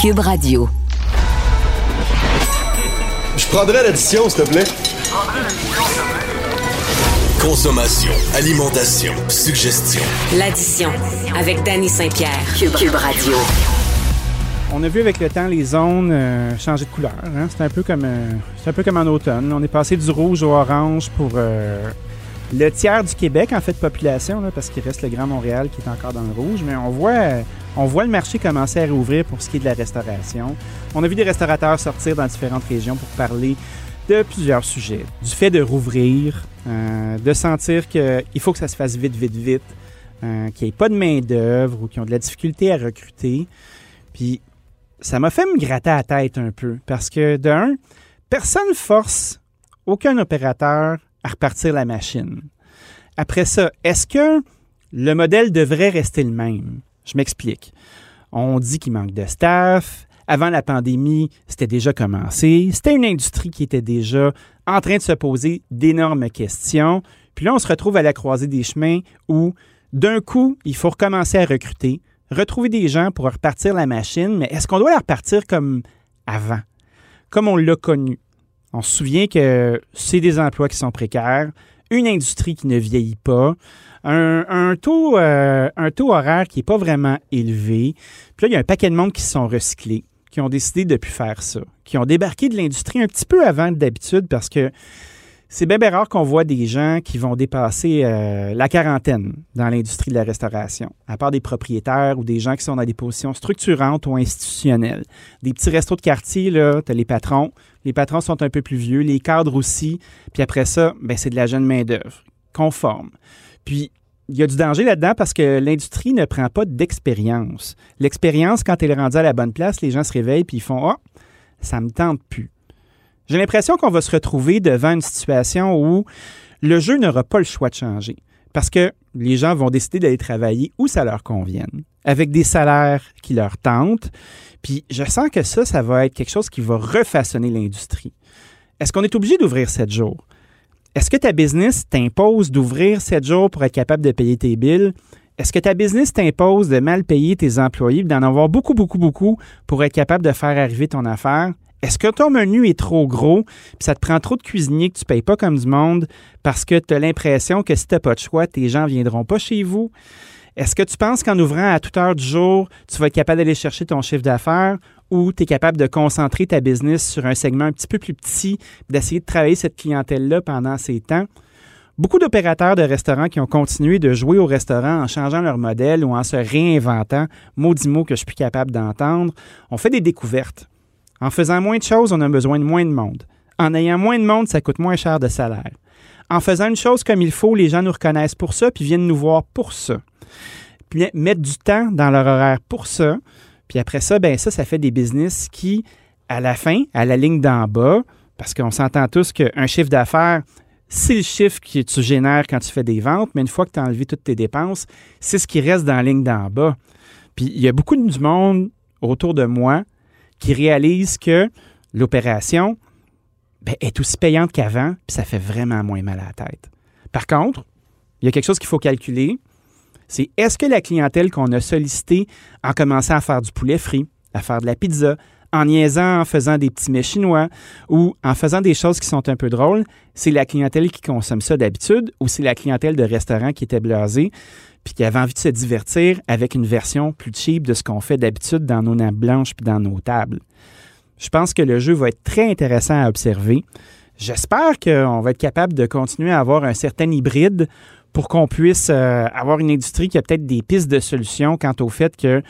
Cube Radio. Je prendrais l'addition, s'il te plaît. Consommation, alimentation, suggestion. L'addition avec Danny Saint-Pierre. Cube, Cube Radio. On a vu avec le temps les zones euh, changer de couleur. Hein? C'est un peu comme euh, c'est un peu comme en automne. On est passé du rouge au orange pour euh, le tiers du Québec en fait de population, là, parce qu'il reste le Grand Montréal qui est encore dans le rouge. Mais on voit on voit le marché commencer à rouvrir pour ce qui est de la restauration. On a vu des restaurateurs sortir dans différentes régions pour parler de plusieurs sujets. Du fait de rouvrir, de sentir qu'il faut que ça se fasse vite, vite, vite, qu'il n'y ait pas de main-d'œuvre ou qu'ils ont de la difficulté à recruter. Puis ça m'a fait me gratter la tête un peu parce que, d'un, personne force aucun opérateur à repartir la machine. Après ça, est-ce que le modèle devrait rester le même? Je m'explique. On dit qu'il manque de staff. Avant la pandémie, c'était déjà commencé. C'était une industrie qui était déjà en train de se poser d'énormes questions. Puis là, on se retrouve à la croisée des chemins où, d'un coup, il faut recommencer à recruter retrouver des gens pour repartir la machine, mais est-ce qu'on doit la repartir comme avant, comme on l'a connu? On se souvient que c'est des emplois qui sont précaires, une industrie qui ne vieillit pas, un, taux, euh, un taux horaire qui n'est pas vraiment élevé. Puis là, il y a un paquet de monde qui se sont recyclés, qui ont décidé de ne plus faire ça, qui ont débarqué de l'industrie un petit peu avant d'habitude parce que c'est bien, rare qu'on voit des gens qui vont dépasser euh, la quarantaine dans l'industrie de la restauration, à part des propriétaires ou des gens qui sont dans des positions structurantes ou institutionnelles. Des petits restos de quartier, là, tu as les patrons. Les patrons sont un peu plus vieux, les cadres aussi. Puis après ça, ben, c'est de la jeune main-d'œuvre, conforme. Puis il y a du danger là-dedans parce que l'industrie ne prend pas d'expérience. L'expérience, quand elle est rendue à la bonne place, les gens se réveillent puis ils font Ah, oh, ça me tente plus. J'ai l'impression qu'on va se retrouver devant une situation où le jeu n'aura pas le choix de changer. Parce que les gens vont décider d'aller travailler où ça leur convienne, avec des salaires qui leur tentent. Puis je sens que ça, ça va être quelque chose qui va refaçonner l'industrie. Est-ce qu'on est obligé d'ouvrir sept jours? Est-ce que ta business t'impose d'ouvrir sept jours pour être capable de payer tes billes? Est-ce que ta business t'impose de mal payer tes employés, d'en avoir beaucoup, beaucoup, beaucoup pour être capable de faire arriver ton affaire? Est-ce que ton menu est trop gros, puis ça te prend trop de cuisiniers que tu ne payes pas comme du monde parce que tu as l'impression que si tu n'as pas de choix, tes gens ne viendront pas chez vous? Est-ce que tu penses qu'en ouvrant à toute heure du jour, tu vas être capable d'aller chercher ton chiffre d'affaires ou tu es capable de concentrer ta business sur un segment un petit peu plus petit, d'essayer de travailler cette clientèle-là pendant ces temps? Beaucoup d'opérateurs de restaurants qui ont continué de jouer au restaurant en changeant leur modèle ou en se réinventant, maudit mot que je suis capable d'entendre, ont fait des découvertes. En faisant moins de choses, on a besoin de moins de monde. En ayant moins de monde, ça coûte moins cher de salaire. En faisant une chose comme il faut, les gens nous reconnaissent pour ça, puis viennent nous voir pour ça. Puis mettre du temps dans leur horaire pour ça. Puis après ça, ben ça, ça fait des business qui, à la fin, à la ligne d'en bas, parce qu'on s'entend tous qu'un chiffre d'affaires, c'est le chiffre que tu génères quand tu fais des ventes, mais une fois que tu as enlevé toutes tes dépenses, c'est ce qui reste dans la ligne d'en bas. Puis il y a beaucoup de monde autour de moi qui réalisent que l'opération ben, est aussi payante qu'avant, puis ça fait vraiment moins mal à la tête. Par contre, il y a quelque chose qu'il faut calculer, c'est est-ce que la clientèle qu'on a sollicitée en commençant à faire du poulet frit, à faire de la pizza, en niaisant, en faisant des petits mets chinois ou en faisant des choses qui sont un peu drôles, c'est la clientèle qui consomme ça d'habitude ou c'est la clientèle de restaurant qui était blasée puis qui avait envie de se divertir avec une version plus cheap de ce qu'on fait d'habitude dans nos nappes blanches puis dans nos tables? Je pense que le jeu va être très intéressant à observer. J'espère qu'on va être capable de continuer à avoir un certain hybride pour qu'on puisse euh, avoir une industrie qui a peut-être des pistes de solutions quant au fait que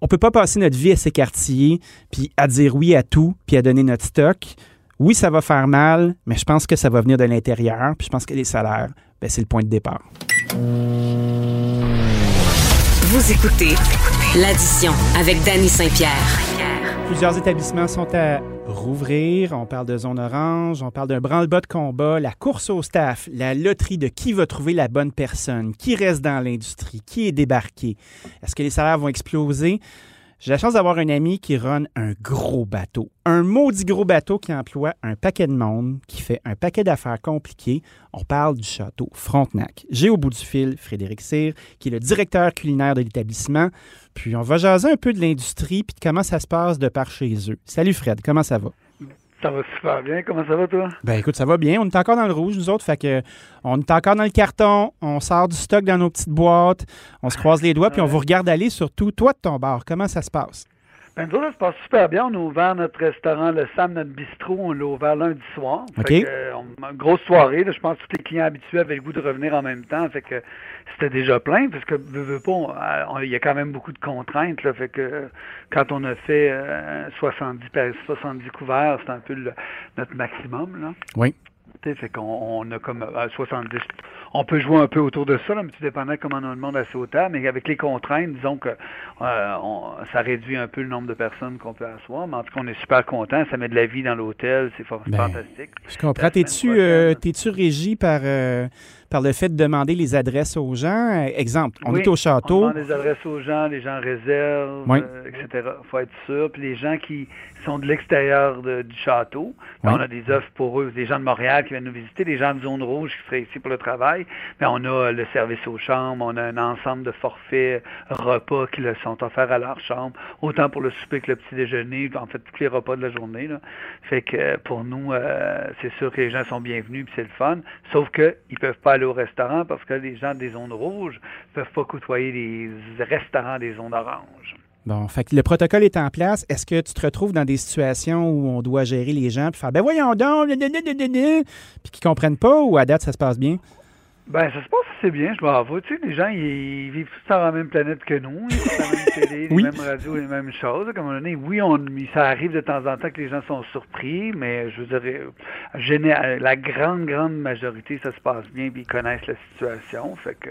on peut pas passer notre vie à s'écartiller puis à dire oui à tout puis à donner notre stock. Oui, ça va faire mal, mais je pense que ça va venir de l'intérieur. Puis je pense que les salaires, ben, c'est le point de départ. Vous écoutez l'addition avec Danny Saint-Pierre. Plusieurs établissements sont à rouvrir. On parle de zone orange, on parle d'un branle-bas de combat, la course au staff, la loterie de qui va trouver la bonne personne, qui reste dans l'industrie, qui est débarqué. Est-ce que les salaires vont exploser? J'ai la chance d'avoir un ami qui run un gros bateau. Un maudit gros bateau qui emploie un paquet de monde, qui fait un paquet d'affaires compliquées. On parle du château Frontenac. J'ai au bout du fil Frédéric Cyr, qui est le directeur culinaire de l'établissement. Puis on va jaser un peu de l'industrie puis de comment ça se passe de par chez eux. Salut Fred, comment ça va? Ça va super bien. Comment ça va, toi? Ben écoute, ça va bien. On est encore dans le rouge, nous autres. Fait que on est encore dans le carton. On sort du stock dans nos petites boîtes. On se croise les doigts, puis on vous regarde aller surtout. Toi de ton bar, comment ça se passe? Ben, nous ça se passe super bien. On a ouvert notre restaurant, le Sam, notre bistrot. On l'a ouvert lundi soir. Fait que, euh, on- grosse soirée. là. je pense que tous les clients habitués avaient le goût de revenir en même temps. Fait que c'était déjà plein, parce que veux, veux pas, euh, il y a quand même beaucoup de contraintes. Là, fait que euh, quand on a fait euh, 70, par- 70 couverts, c'est un peu le- notre maximum. Là. Oui. Fait qu'on on a comme euh, 70. On peut jouer un peu autour de ça, là, mais tout dépendant comment on a le monde assez au table. Mais avec les contraintes, disons que euh, on- ça réduit un peu le nombre de personnes qu'on peut asseoir. Mais en tout cas, on est super content. Ça met de la vie dans l'hôtel. C'est Ben, fantastique. Je comprends. T'es-tu euh, t'es-tu régi par, euh, par le fait de demander les adresses aux gens? Euh, Exemple, on Oui, est au On château. demande des adresses aux gens, les gens réservent, Oui. euh, etc. faut être sûr. Puis les gens qui sont de l'extérieur du château, ben, Oui. on a des offres pour eux. Des gens de Montréal qui viennent nous visiter, des gens de zone rouge qui seraient ici pour le travail. Mais on a euh, le service aux chambres, on a un ensemble de forfaits repas qui leur sont offerts à leur chambre, autant pour le souper que le petit déjeuner, en fait tous les repas de la journée. Là. Fait que pour nous, euh, c'est sûr que les gens sont bienvenus puis c'est le fun. Sauf que ils peuvent pas aller au restaurant parce que les gens des zones rouges peuvent pas côtoyer les restaurants des zones oranges. Bon, fait que le protocole est en place. Est-ce que tu te retrouves dans des situations où on doit gérer les gens puis faire ben voyons donc, puis qu'ils comprennent pas ou à date ça se passe bien? Ben, ça se passe assez bien, je m'avoue. Tu sais, les gens, ils, ils vivent tous sur la même planète que nous. Ils écoutent la même télé, Oui. les mêmes radios, les mêmes choses. Comme on dit, oui, on, ça arrive de temps en temps que les gens sont surpris, mais je veux dire, euh, géné- la grande, grande majorité, ça se passe bien, puis ils connaissent la situation. Fait que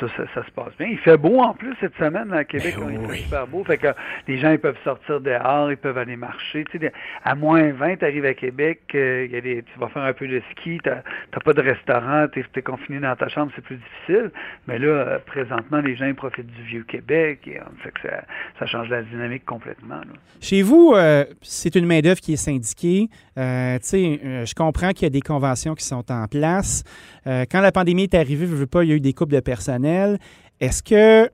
ça, ça, ça se passe bien. Il fait beau en plus cette semaine là, à Québec. Ben fait oui. super beau. Fait que les gens, ils peuvent sortir dehors, ils peuvent aller marcher. Tu sais, à moins 20, tu arrives à Québec, euh, il y a des, tu vas faire un peu de ski, tu n'as pas de restaurant, tu es, confiné dans ta chambre, c'est plus difficile. Mais là, euh, présentement, les gens ils profitent du vieux Québec. Et, euh, fait que ça, ça change la dynamique complètement. là. Chez vous, euh, c'est une main-d'œuvre qui est syndiquée. Euh, tu sais, euh, je comprends qu'il y a des conventions qui sont en place. Euh, quand la pandémie est arrivée, je veux pas, il y a eu des coupes de personnel. Est-ce que,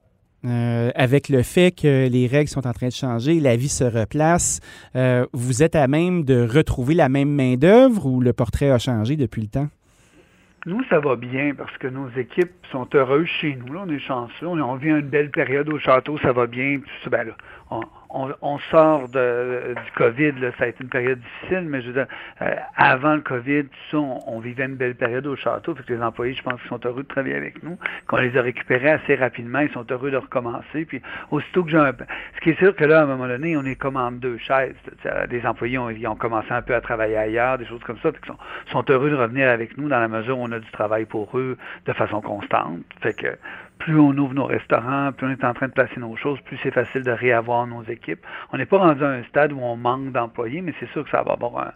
avec le fait que les règles sont en train de changer, la vie se replace, vous êtes à même de retrouver la même main-d'œuvre ou le portrait a changé depuis le temps? Nous, ça va bien parce que nos équipes sont heureuses chez nous. Là, on est chanceux. On, vit une belle période au château, ça va bien. Puis ça, ben là, on- sort de, du COVID. Là, ça a été une période difficile, mais je veux dire, euh, avant le COVID, ça, on, vivait une belle période au château. Fait que les employés, je pense qu'ils sont heureux de travailler avec nous. Qu'on les a récupérés assez rapidement, ils sont heureux de recommencer. Puis aussitôt que j'ai un... Ce qui est sûr que là, à un moment donné, on est comme en deux chaises. Les employés ont, commencé un peu à travailler ailleurs, des choses comme ça. Ils sont, sont heureux de revenir avec nous dans la mesure où on a du travail pour eux de façon constante. Fait que plus on ouvre nos restaurants, plus on est en train de placer nos choses, plus c'est facile de réavoir nos équipes. On n'est pas rendu à un stade où on manque d'employés, mais c'est sûr que ça va avoir un,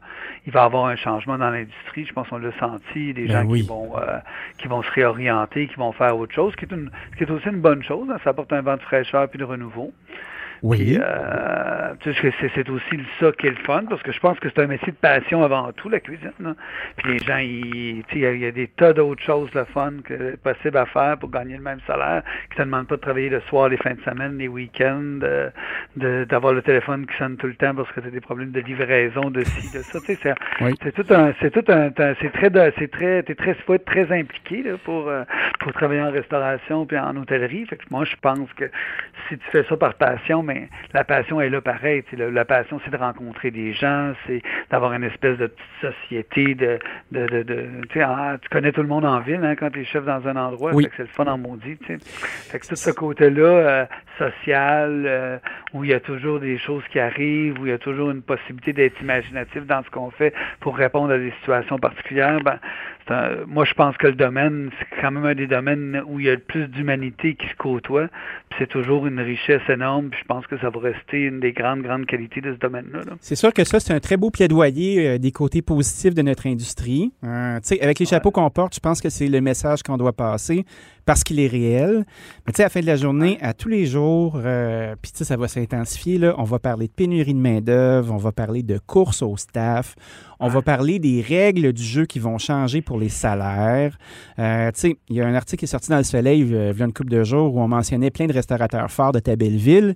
il va y avoir un changement dans l'industrie. Je pense qu'on l'a senti, des Ben gens oui. qui vont euh, qui vont se réorienter, qui vont faire autre chose, qui est une, ce qui est aussi une bonne chose. hein. ça apporte un vent de fraîcheur puis de renouveau. Puis, euh, tu sais, c'est, aussi ça qui est le fun, parce que je pense que c'est un métier de passion avant tout, la cuisine. là. Puis les gens, ils- tu sais, il y, a- il y a des tas d'autres choses le fun que possible à faire pour gagner le même salaire, qui te demandent pas de travailler le soir, les fins de semaine, les week-ends, de, d'avoir le téléphone qui sonne tout le temps parce que tu as des problèmes de livraison, de ci, de ça. Tu sais, c'est, Oui. tout un, c'est tout un, un- c'est très, c'est très, t'es très, faut être très impliqué là, pour, euh, pour travailler en restauration puis en hôtellerie. Fait que moi, je pense que si tu fais ça par passion, mais la passion est là pareil. La, la passion, c'est de rencontrer des gens, c'est d'avoir une espèce de petite société, de, de, de, de- tu sais, ah, tu connais tout le monde en ville hein, quand tu es chef dans un endroit. Oui. C'est le fun en maudit. Fait que tout ce côté-là euh, social, euh, où il y a toujours des choses qui arrivent, où il y a toujours une possibilité d'être imaginatif dans ce qu'on fait pour répondre à des situations particulières, ben, moi, je pense que le domaine, c'est quand même un des domaines où il y a le plus d'humanité qui se côtoie. Puis c'est toujours une richesse énorme. Puis je pense que ça va rester une des grandes, grandes qualités de ce domaine-là. là. C'est sûr que ça, c'est un très beau plaidoyer euh, des côtés positifs de notre industrie. Euh, tu sais, avec les chapeaux qu'on porte, je pense que c'est le message qu'on doit passer. Parce qu'il est réel. Mais tu sais, à la fin de la journée, à tous les jours, euh, puis tu sais, ça va s'intensifier, là, on va parler de pénurie de main-d'œuvre, on va parler de course au staff, on va parler des règles du jeu qui vont changer pour les salaires. Euh, tu sais, il y a un article qui est sorti dans Le Soleil il y a une couple de jours où on mentionnait plein de restaurateurs forts de ta belle ville,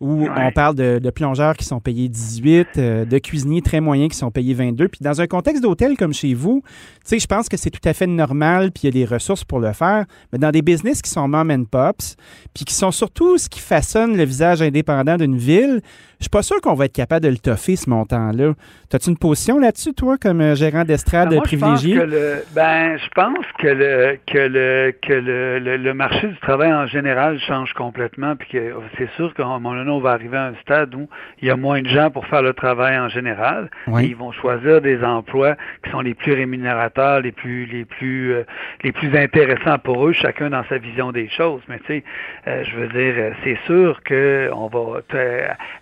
où on parle de, plongeurs qui sont payés 18, euh, de cuisiniers très moyens qui sont payés 22. Puis dans un contexte d'hôtel comme chez vous, tu sais, je pense que c'est tout à fait normal, puis il y a des ressources pour le faire. Mais dans des business qui sont mom and pops, puis qui sont surtout ce qui façonne le visage indépendant d'une ville, je suis pas sûr qu'on va être capable de le toffer, ce montant-là. As-tu une position là-dessus, toi, comme euh, gérant d'estrade ben, privilégié? Je pense que le, ben, je pense que le que le que le, le, marché du travail en général change complètement, puis que c'est sûr qu'à un moment donné, on va arriver à un stade où il y a moins de gens pour faire le travail en général. Et ils vont choisir des emplois qui sont les plus rémunérateurs, les plus les plus euh, les plus intéressants pour eux, chacun dans sa vision des choses. Mais tu sais, euh, je veux dire, c'est sûr que on va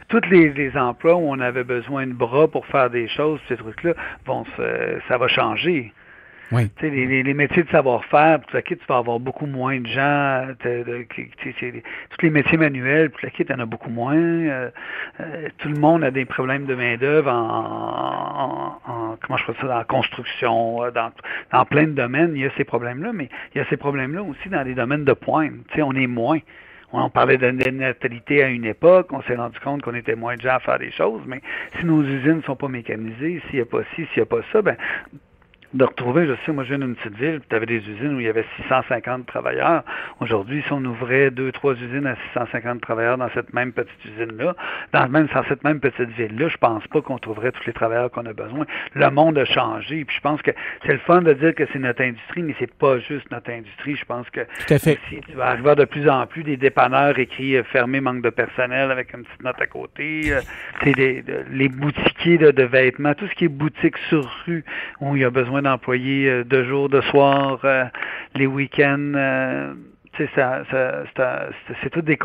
toutes les, emplois où on avait besoin de bras pour faire des choses, ces trucs-là, vont ça va changer. Oui. Les, les, métiers de savoir-faire, tu vas avoir beaucoup moins de gens. tous les métiers manuels, puis tu en as beaucoup moins. Euh, euh, tout le monde a des problèmes de main-d'œuvre en, en, comment je ça, dans la construction, euh, dans, dans plein de domaines. Il y a ces problèmes-là, mais il y a ces problèmes-là aussi dans les domaines de pointe. on est moins. On parlait de natalité à une époque, on s'est rendu compte qu'on était moins de gens à faire des choses, mais si nos usines ne sont pas mécanisées, s'il n'y a pas ci, s'il n'y a pas ça, ben de retrouver, je sais, moi je viens d'une petite ville, tu avais des usines où il y avait 650 travailleurs. Aujourd'hui, si on ouvrait deux, trois usines à 650 travailleurs dans cette même petite usine-là, dans, même, dans cette même petite ville-là, je pense pas qu'on trouverait tous les travailleurs qu'on a besoin. Le monde a changé, puis je pense que c'est le fun de dire que c'est notre industrie, mais c'est pas juste notre industrie. Je pense que Tout à fait. tu vas arriver de plus en plus des dépanneurs écrits euh, fermés, manque de personnel avec une petite note à côté. Euh, c'est les boutiquiers de, de vêtements, tout ce qui est boutique sur rue où il y a besoin d'employés euh, de jour, de soir, euh, les week-ends. Euh, ça, c'est tout des,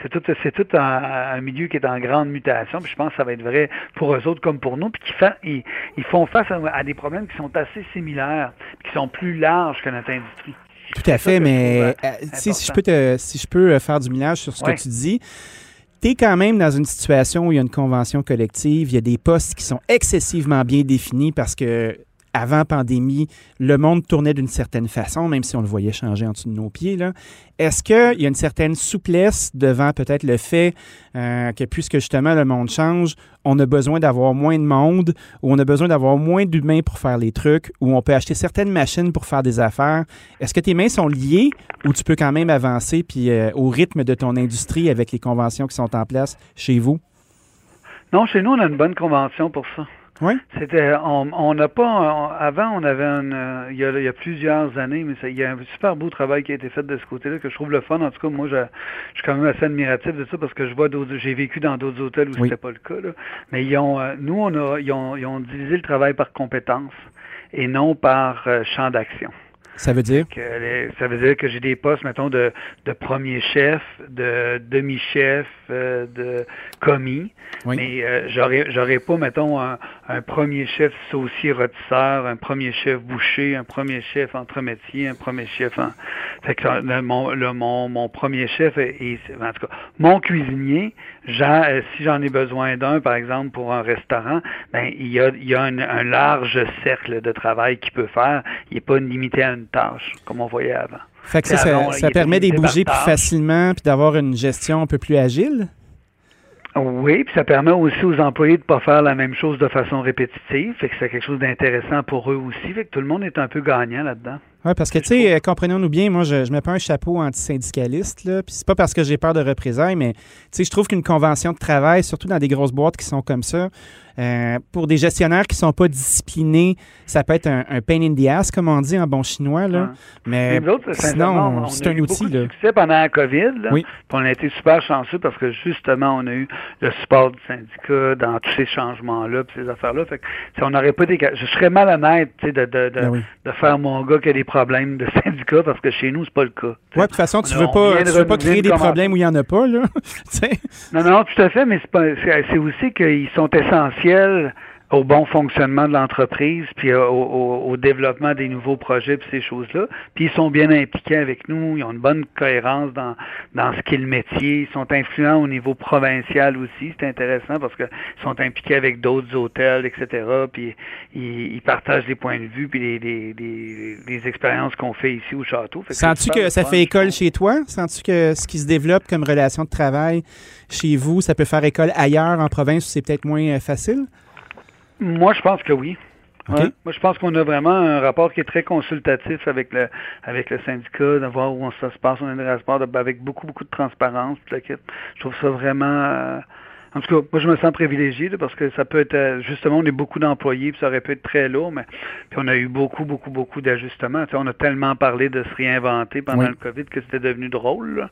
c'est tout c'est tout un, milieu qui est en grande mutation puis je pense que ça va être vrai pour eux autres comme pour nous puis qui ils, font face à, des problèmes qui sont assez similaires qui sont plus larges que notre industrie tout à fait mais si, je peux si je peux faire du millage sur ce que tu dis tu es quand même dans une situation où il y a une convention collective, il y a des postes qui sont excessivement bien définis parce que avant pandémie, le monde tournait d'une certaine façon, même si on le voyait changer en dessous de nos pieds. Est-ce qu'il y a une certaine souplesse devant peut-être le fait euh, que puisque justement le monde change, on a besoin d'avoir moins de monde ou on a besoin d'avoir moins d'humains pour faire les trucs ou on peut acheter certaines machines pour faire des affaires? Est-ce que tes mains sont liées ou tu peux quand même avancer puis euh, au rythme de ton industrie avec les conventions qui sont en place chez vous? Non, chez nous, on a une bonne convention pour ça. Oui. C'était, on n'a pas, avant, on avait une, euh, il, y a, il y a plusieurs années, mais ça, il y a un super beau travail qui a été fait de ce côté-là que je trouve le fun. En tout cas, moi, je, je suis quand même assez admiratif de ça parce que je vois d'autres, j'ai vécu dans d'autres hôtels où c'était pas le cas. Là. Mais ils ont, euh, nous, on a, ils ont, ils ont divisé le travail par compétences et non par euh, champ d'action. Ça veut dire? Que, ça veut dire que j'ai des postes, mettons, de, de premier chef, de demi-chef, de commis. Mais euh, j'aurais, j'aurais pas, mettons, un, premier chef saucier rôtisseur, un premier chef boucher, un premier chef entremétier, un premier chef en... Fait que le, mon, le, mon, mon premier chef est, en tout cas, mon cuisinier, euh, si j'en ai besoin d'un, par exemple, pour un restaurant, ben il y a, il y a un, un large cercle de travail qu'il peut faire. Il n'est pas limité à une tâche, comme on voyait avant. Fait que ça, ça, permet de bouger plus facilement puis d'avoir une gestion un peu plus agile? Oui, puis ça permet aussi aux employés de ne pas faire la même chose de façon répétitive. Fait que c'est quelque chose d'intéressant pour eux aussi. Fait que tout le monde est un peu gagnant là-dedans. Oui, parce que, tu sais, comprenons-nous bien, moi, je ne mets pas un chapeau antisyndicaliste, là, puis c'est pas parce que j'ai peur de représailles, mais, tu sais, je trouve qu'une convention de travail, surtout dans des grosses boîtes qui sont comme ça, euh, pour des gestionnaires qui sont pas disciplinés, ça peut être un, pain in the ass, comme on dit en bon chinois. Là. Mais, sinon, c'est un outil. On a eu beaucoup succès pendant la COVID. Là, oui. on a été super chanceux parce que justement, on a eu le support du syndicat dans tous ces changements-là, ces affaires-là. Fait que, on n'aurait pas des... Je serais malhonnête de, de, de, ben de, faire mon gars qui a des problèmes de syndicat parce que chez nous, c'est pas le cas. Oui, de toute façon, tu ne veux pas, tu veux pas créer des problèmes où il n'y en a pas. Là. non, non, tout à fait, mais c'est aussi qu'ils sont essentiels au bon fonctionnement de l'entreprise, puis au, au, développement des nouveaux projets, puis ces choses-là. Puis ils sont bien impliqués avec nous, ils ont une bonne cohérence dans, dans ce qu'est le métier, ils sont influents au niveau provincial aussi, c'est intéressant parce qu'ils sont impliqués avec d'autres hôtels, etc. Puis ils, ils, partagent des points de vue, puis les, les, les, les expériences qu'on fait ici au château. Sens-tu que ça fait école chez toi? Sens-tu que ce qui se développe comme relation de travail chez vous, ça peut faire école ailleurs en province où c'est peut-être moins euh, facile? Moi, je pense que oui. Moi, je pense qu'on a vraiment un rapport qui est très consultatif avec le avec le syndicat, de voir où ça se passe. On a un rapport avec beaucoup, beaucoup de transparence. Je trouve ça vraiment euh, en tout cas, moi, je me sens privilégié parce que ça peut être, euh, justement, on est beaucoup d'employés, puis ça aurait pu être très lourd, mais puis on a eu beaucoup, beaucoup, beaucoup d'ajustements. on a tellement parlé de se réinventer pendant le COVID que c'était devenu drôle.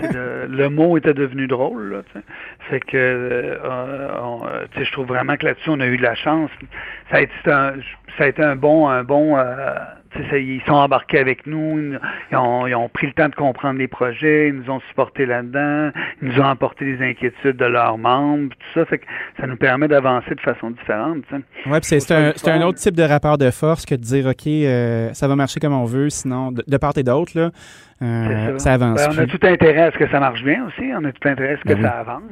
le mot était devenu drôle. Là, fait que, euh, euh je trouve vraiment que là-dessus, on a eu de la chance. Ça a été un, ça a été un bon, un bon. Euh, ils sont embarqués avec nous, ils ont, ils ont, pris le temps de comprendre les projets, ils nous ont supportés là-dedans, ils nous ont apporté les inquiétudes de leurs membres, tout ça, fait que ça nous permet d'avancer de façon différente. Oui, c'est un, un, autre type de rapport de force que de dire, OK, euh, ça va marcher comme on veut, sinon, de, de part et d'autre, là, euh, ça. avance. Ben, on a tout intérêt à ce que ça marche bien aussi. On a tout intérêt à ce que ben ça avance.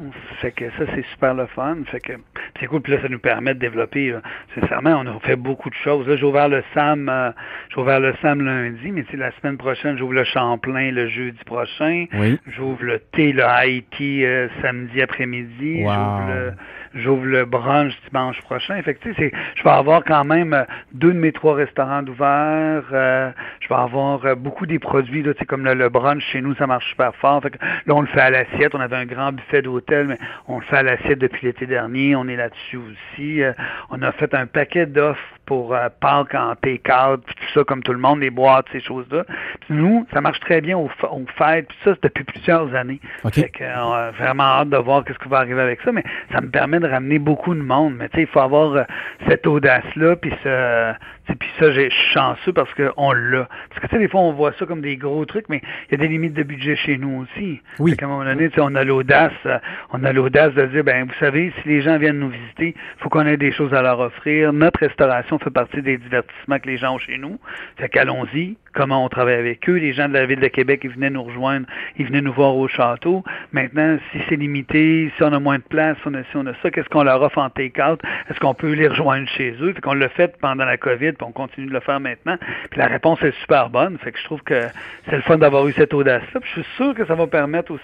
Fait que ça, c'est super le fun. Fait que c'est cool. Puis là, ça nous permet de développer. sincèrement, on a fait beaucoup de choses. Là, j'ai ouvert le SAM. Euh, j'ai ouvert le SAM lundi, mais la semaine prochaine, j'ouvre le Champlain le jeudi prochain. Oui. J'ouvre le thé, le Haïti euh, samedi après-midi. J'ouvre le J'ouvre le brunch dimanche prochain. Fait je vais avoir quand même euh, deux de mes trois restaurants d'ouvert. Euh, je vais avoir euh, beaucoup des produits, là, comme le, le, brunch chez nous, ça marche super fort. Fait que, là, on le fait à l'assiette. On avait un grand buffet d'hôtel, mais on le fait à l'assiette depuis l'été dernier. On est là-dessus aussi. on a fait un paquet d'offres pour euh, Pâques en take-out, puis tout ça, comme tout le monde, les boîtes, ces choses-là. Puis nous, ça marche très bien aux, fêtes, puis ça, c'est depuis plusieurs années. Okay. Fait on a vraiment hâte de voir qu'est-ce qui va arriver avec ça, mais ça me permet de ramener beaucoup de monde. Mais tu sais, il faut avoir euh, cette audace-là, puis ce, puis ça, j'ai chanceux parce qu'on l'a. Parce que tu sais, des fois, on voit ça comme des gros trucs, mais il y a des limites de budget chez nous aussi. Oui. À un moment donné, on a l'audace, euh, on a l'audace de dire, ben, vous savez, si les gens viennent nous visiter, il faut qu'on ait des choses à leur offrir. Notre restauration fait partie des divertissements que les gens ont chez nous. Fait qu'allons-y, comment on travaille avec eux. Les gens de la ville de Québec, ils venaient nous rejoindre, ils venaient nous voir au château. Maintenant, si c'est limité, si on a moins de place, si on a, ça, qu'est-ce qu'on leur offre en take-out? Est-ce qu'on peut les rejoindre chez eux? Fait qu'on l'a fait pendant la COVID, puis on continue de le faire maintenant. Puis la réponse est super bonne. Fait que je trouve que c'est le fun d'avoir eu cette audace-là. Puis je suis sûr que ça va permettre aussi,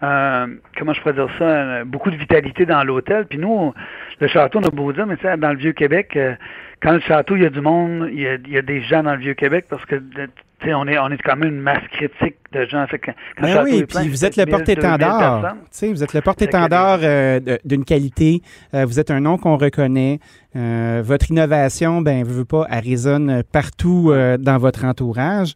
comment je pourrais dire ça, beaucoup de vitalité dans l'hôtel. Puis nous, le château, on a beau dire, mais dans le Vieux-Québec, euh, quand le château, il y a du monde, il y a, il y a des gens dans le Vieux-Québec parce que on est, on est quand même une masse critique de gens. Fait que, ben oui, puis vous êtes le porte-étendard. Vous êtes le porte-étendard euh, d'une qualité. Euh, vous êtes un nom qu'on reconnaît. Euh, votre innovation, ben, vous pas, elle résonne partout dans votre entourage.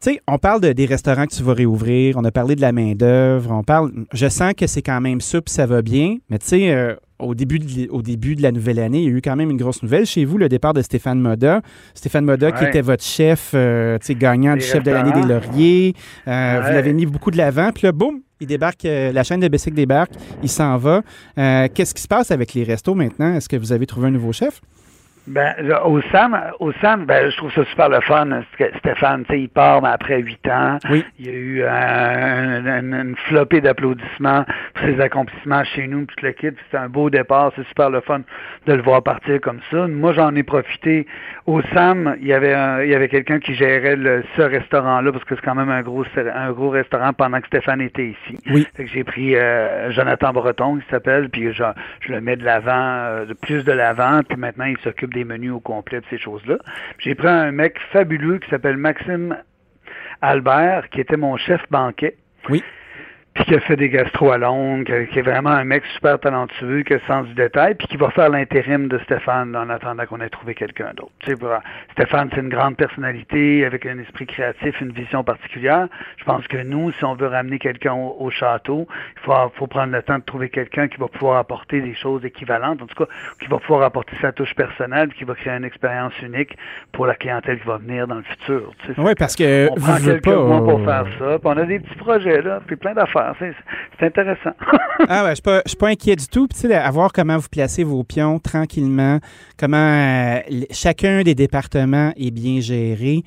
Tu sais, on parle de, des restaurants que tu vas réouvrir, on a parlé de la main-d'œuvre, on parle. Je sens que c'est quand même ça, puis ça va bien, mais tu sais, au début, de, au début de la nouvelle année, il y a eu quand même une grosse nouvelle chez vous, le départ de Stéphane Moda. Stéphane Moda, qui était votre chef, euh, gagnant du chef de l'année des Lauriers. Euh, vous l'avez mis beaucoup de l'avant. Puis là, boum, il débarque, euh, la chaîne de Bessic débarque, il s'en va. Qu'est-ce qui se passe avec les restos maintenant? Est-ce que vous avez trouvé un nouveau chef? Ben, au SAM, au SAM, ben, je trouve ça super le fun. Stéphane, tu sais, il part, mais après huit ans, oui. il y a eu un, une flopée d'applaudissements pour ses accomplissements chez nous, toute l'équipe. C'est un beau départ, c'est super le fun de le voir partir comme ça. Moi, j'en ai profité. Au SAM, il y avait il y avait quelqu'un qui gérait le, ce restaurant-là, parce que c'est quand même un gros, un gros restaurant pendant que Stéphane était ici. Oui. J'ai pris euh, Jonathan Breton, qui s'appelle, puis je, je, le mets de l'avant, euh, de plus de l'avant, puis maintenant il s'occupe des menus au complet, de ces choses-là. J'ai pris un mec fabuleux qui s'appelle Maxime Albert, qui était mon chef banquet. Oui puis qui a fait des gastro à Londres, qui est vraiment un mec super talentueux, qui a le sens du détail, puis qui va faire l'intérim de Stéphane en attendant qu'on ait trouvé quelqu'un d'autre. Tu sais, Stéphane, c'est une grande personnalité avec un esprit créatif, une vision particulière. Je pense que nous, si on veut ramener quelqu'un au, château, il faut, faut, prendre le temps de trouver quelqu'un qui va pouvoir apporter des choses équivalentes, en tout cas, qui va pouvoir apporter sa touche personnelle, qui va créer une expérience unique pour la clientèle qui va venir dans le futur. Tu sais. Oui, parce que on prend quelques mois pour faire ça, puis on a des petits projets là, puis plein d'affaires c'est intéressant. ah ouais, je suis suis pas inquiet du tout. Puis, tu sais, à voir comment vous placez vos pions tranquillement, comment euh, chacun des départements est bien géré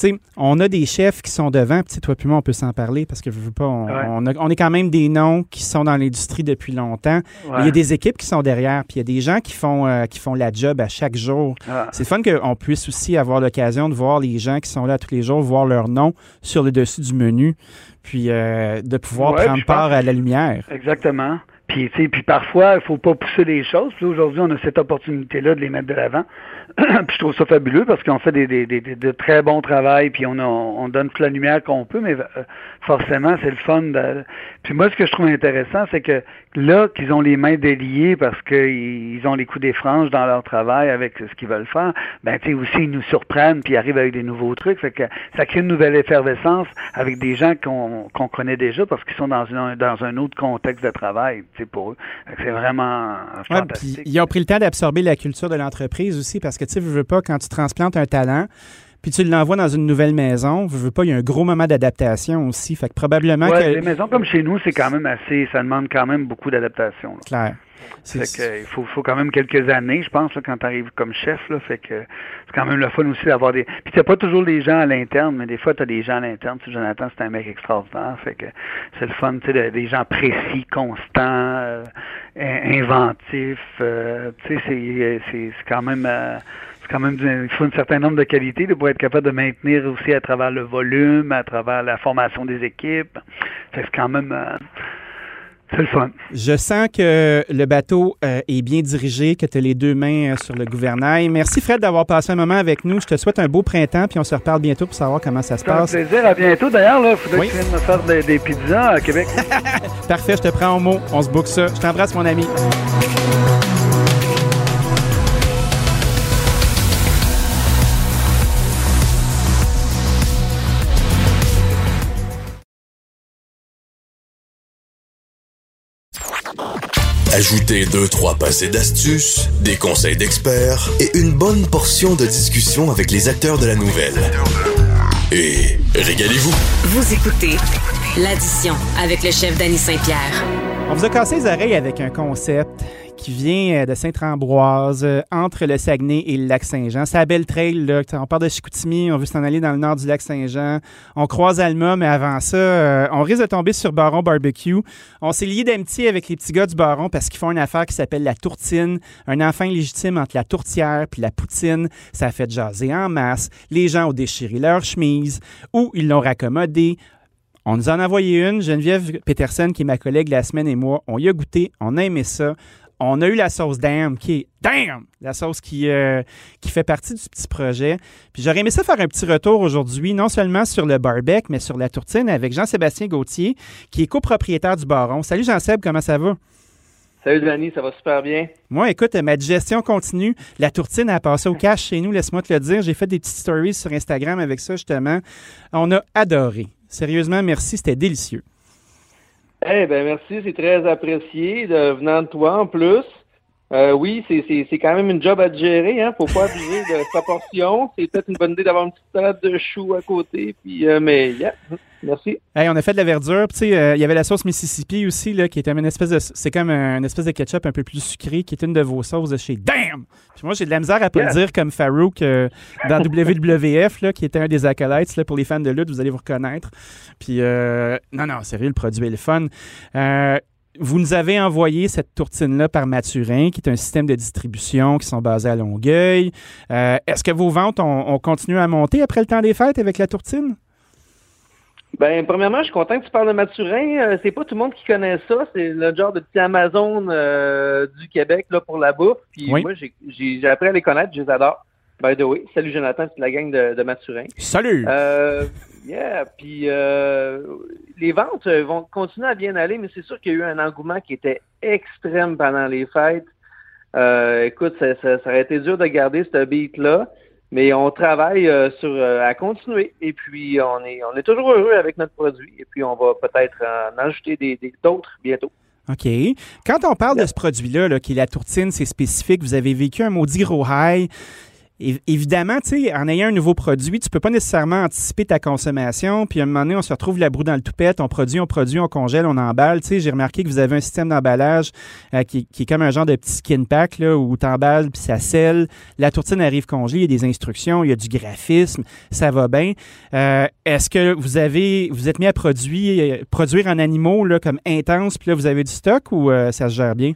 sais, on a des chefs qui sont devant, puis toi puis moi, on peut s'en parler parce que je veux pas, on, est quand même des noms qui sont dans l'industrie depuis longtemps. Il y a des équipes qui sont derrière, puis il y a des gens qui font, euh, qui font la job à chaque jour. Ah. C'est fun qu'on puisse aussi avoir l'occasion de voir les gens qui sont là tous les jours, voir leur nom sur le dessus du menu, puis euh, de pouvoir prendre part à la lumière. Exactement. Puis, puis parfois, il faut pas pousser les choses. Puis aujourd'hui, on a cette opportunité-là de les mettre de l'avant. puis je trouve ça fabuleux parce qu'on fait des, des, des, de très bons travail, puis on, on donne toute la lumière qu'on peut, mais euh, forcément, c'est le fun. De... Puis moi, ce que je trouve intéressant, c'est que là, qu'ils ont les mains déliées parce qu'ils ont les coups des franges dans leur travail avec ce qu'ils veulent faire, ben tu sais, aussi, ils nous surprennent, puis arrivent avec des nouveaux trucs. Fait que ça crée une nouvelle effervescence avec des gens qu'on qu'on connaît déjà parce qu'ils sont dans, une, dans un autre contexte de travail, sais, pour eux. C'est vraiment fantastique. ils ont pris le temps d'absorber la culture de l'entreprise aussi parce que tu sais, veux pas, quand tu transplantes un talent, puis tu l'envoies dans une nouvelle maison, je veux pas, il y a un gros moment d'adaptation aussi. Fait que probablement que. Les maisons comme chez nous, c'est quand même assez. Ça demande quand même beaucoup d'adaptation. Claire. Fait que, il faut, faut quand même quelques années, je pense, quand tu arrives comme chef. Là, fait que c'est quand même le fun aussi d'avoir des. Puis t'as pas toujours des gens à l'interne, mais des fois tu as des gens à l'interne. Tu sais, Jonathan, c'est un mec extraordinaire. Fait que c'est le fun, tu sais, des gens précis, constants, euh, inventifs. Euh, tu sais, c'est quand même. Euh, quand même, il faut un certain nombre de qualités pour être capable de maintenir aussi à travers le volume, à travers la formation des équipes. C'est quand même. C'est le fun. Je sens que le bateau euh, est bien dirigé, que tu as les deux mains euh, sur le gouvernail. Merci Fred d'avoir passé un moment avec nous. Je te souhaite un beau printemps, puis on se reparle bientôt pour savoir comment ça se passe. Un plaisir, à bientôt. D'ailleurs, il faudrait que tu viennes me faire des, pizzas à Québec. Parfait, je te prends au mot. On se boucle ça. Je t'embrasse, mon ami. Ajoutez deux, trois passés d'astuces, des conseils d'experts et une bonne portion de discussion avec les acteurs de la nouvelle. Et régalez-vous. Vous écoutez l'addition avec le chef Danny Saint-Pierre. On vous a cassé les oreilles avec un concept qui vient euh, de Sainte-Ambroise, euh, entre le Saguenay et le lac Saint-Jean. C'est la belle trail, là. On part de Chicoutimi, on veut s'en aller dans le nord du lac Saint-Jean. On croise Alma, mais avant ça, euh, on risque de tomber sur Baron Barbecue. On s'est lié d'amitié avec les petits gars du Baron parce qu'ils font une affaire qui s'appelle la tourtine. Un enfant légitime entre la tourtière puis la poutine. Ça a fait jaser en masse. Les gens ont déchiré leur chemise ou ils l'ont raccommodé. On nous en a envoyé une, Geneviève Peterson, qui est ma collègue la semaine et moi. On y a goûté, on a aimé ça on a eu la sauce Damn, qui est Damn! La sauce qui, euh, qui fait partie du petit projet. Puis j'aurais aimé ça faire un petit retour aujourd'hui, non seulement sur le barbecue, mais sur la tourtine avec Jean-Sébastien Gauthier, qui est copropriétaire du Baron. Salut Jean-Seb, comment ça va? Salut Danny, ça va super bien. Moi, écoute, ma digestion continue. La tourtine a passé au cash chez nous, laisse-moi te le dire. J'ai fait des petites stories sur Instagram avec ça, justement. On a adoré. Sérieusement, merci, c'était délicieux. Eh ben merci, c'est très apprécié de venant de toi en plus. Euh, oui, c'est quand même une job à gérer, hein. Faut pas abuser de proportion. C'est peut-être une bonne idée d'avoir une petite salade de choux à côté, puis euh, mais yeah. Merci. on a fait de la verdure. Tu sais, euh, il y avait la sauce Mississippi aussi, là, qui était une espèce de. C'est comme une espèce de ketchup un peu plus sucré, qui est une de vos sauces de chez Damn! Puis moi, j'ai de la misère à pas le dire comme Farouk euh, dans WWF, là, qui était un des acolytes là, pour les fans de lutte, vous allez vous reconnaître. Puis, euh, non, non, sérieux, le produit est le fun. Vous nous avez envoyé cette tourtine-là par Maturin, qui est un système de distribution qui sont basés à Longueuil. Est-ce que vos ventes ont continué à monter après le temps des fêtes avec la tourtine? Ben, premièrement, je suis content que tu parles de Maturin. Euh, c'est pas tout le monde qui connaît ça. C'est le genre de petit Amazon euh, du Québec là, pour la bouffe. Puis moi, j'ai appris à les connaître, je les adore. By the way, salut Jonathan, c'est la gang de, de Maturin. Salut! Euh, yeah, puis euh, les ventes vont continuer à bien aller, mais c'est sûr qu'il y a eu un engouement qui était extrême pendant les fêtes. écoute, ça, ça, ça, aurait été dur de garder ce beat-là. Mais on travaille euh, sur euh, à continuer et puis on est on est toujours heureux avec notre produit et puis on va peut-être en ajouter des d'autres bientôt. OK. Quand on parle de ce produit-là, qui est la tourtine, c'est spécifique. Vous avez vécu un maudit gros high. Évidemment, en ayant un nouveau produit, tu peux pas nécessairement anticiper ta consommation. Puis à un moment donné, on se retrouve la broue dans le toupette, on produit, on produit, on congèle, on emballe. Tu sais, j'ai remarqué que vous avez un système d'emballage euh, qui, est comme un genre de petit skin pack là, où tu emballes puis ça scelle. La tourtine arrive congelée, il y a des instructions, il y a du graphisme, ça va bien. Euh, est-ce que vous avez, vous êtes mis à produire, produire en animaux là, comme intense, puis là, vous avez du stock ou ça se gère bien?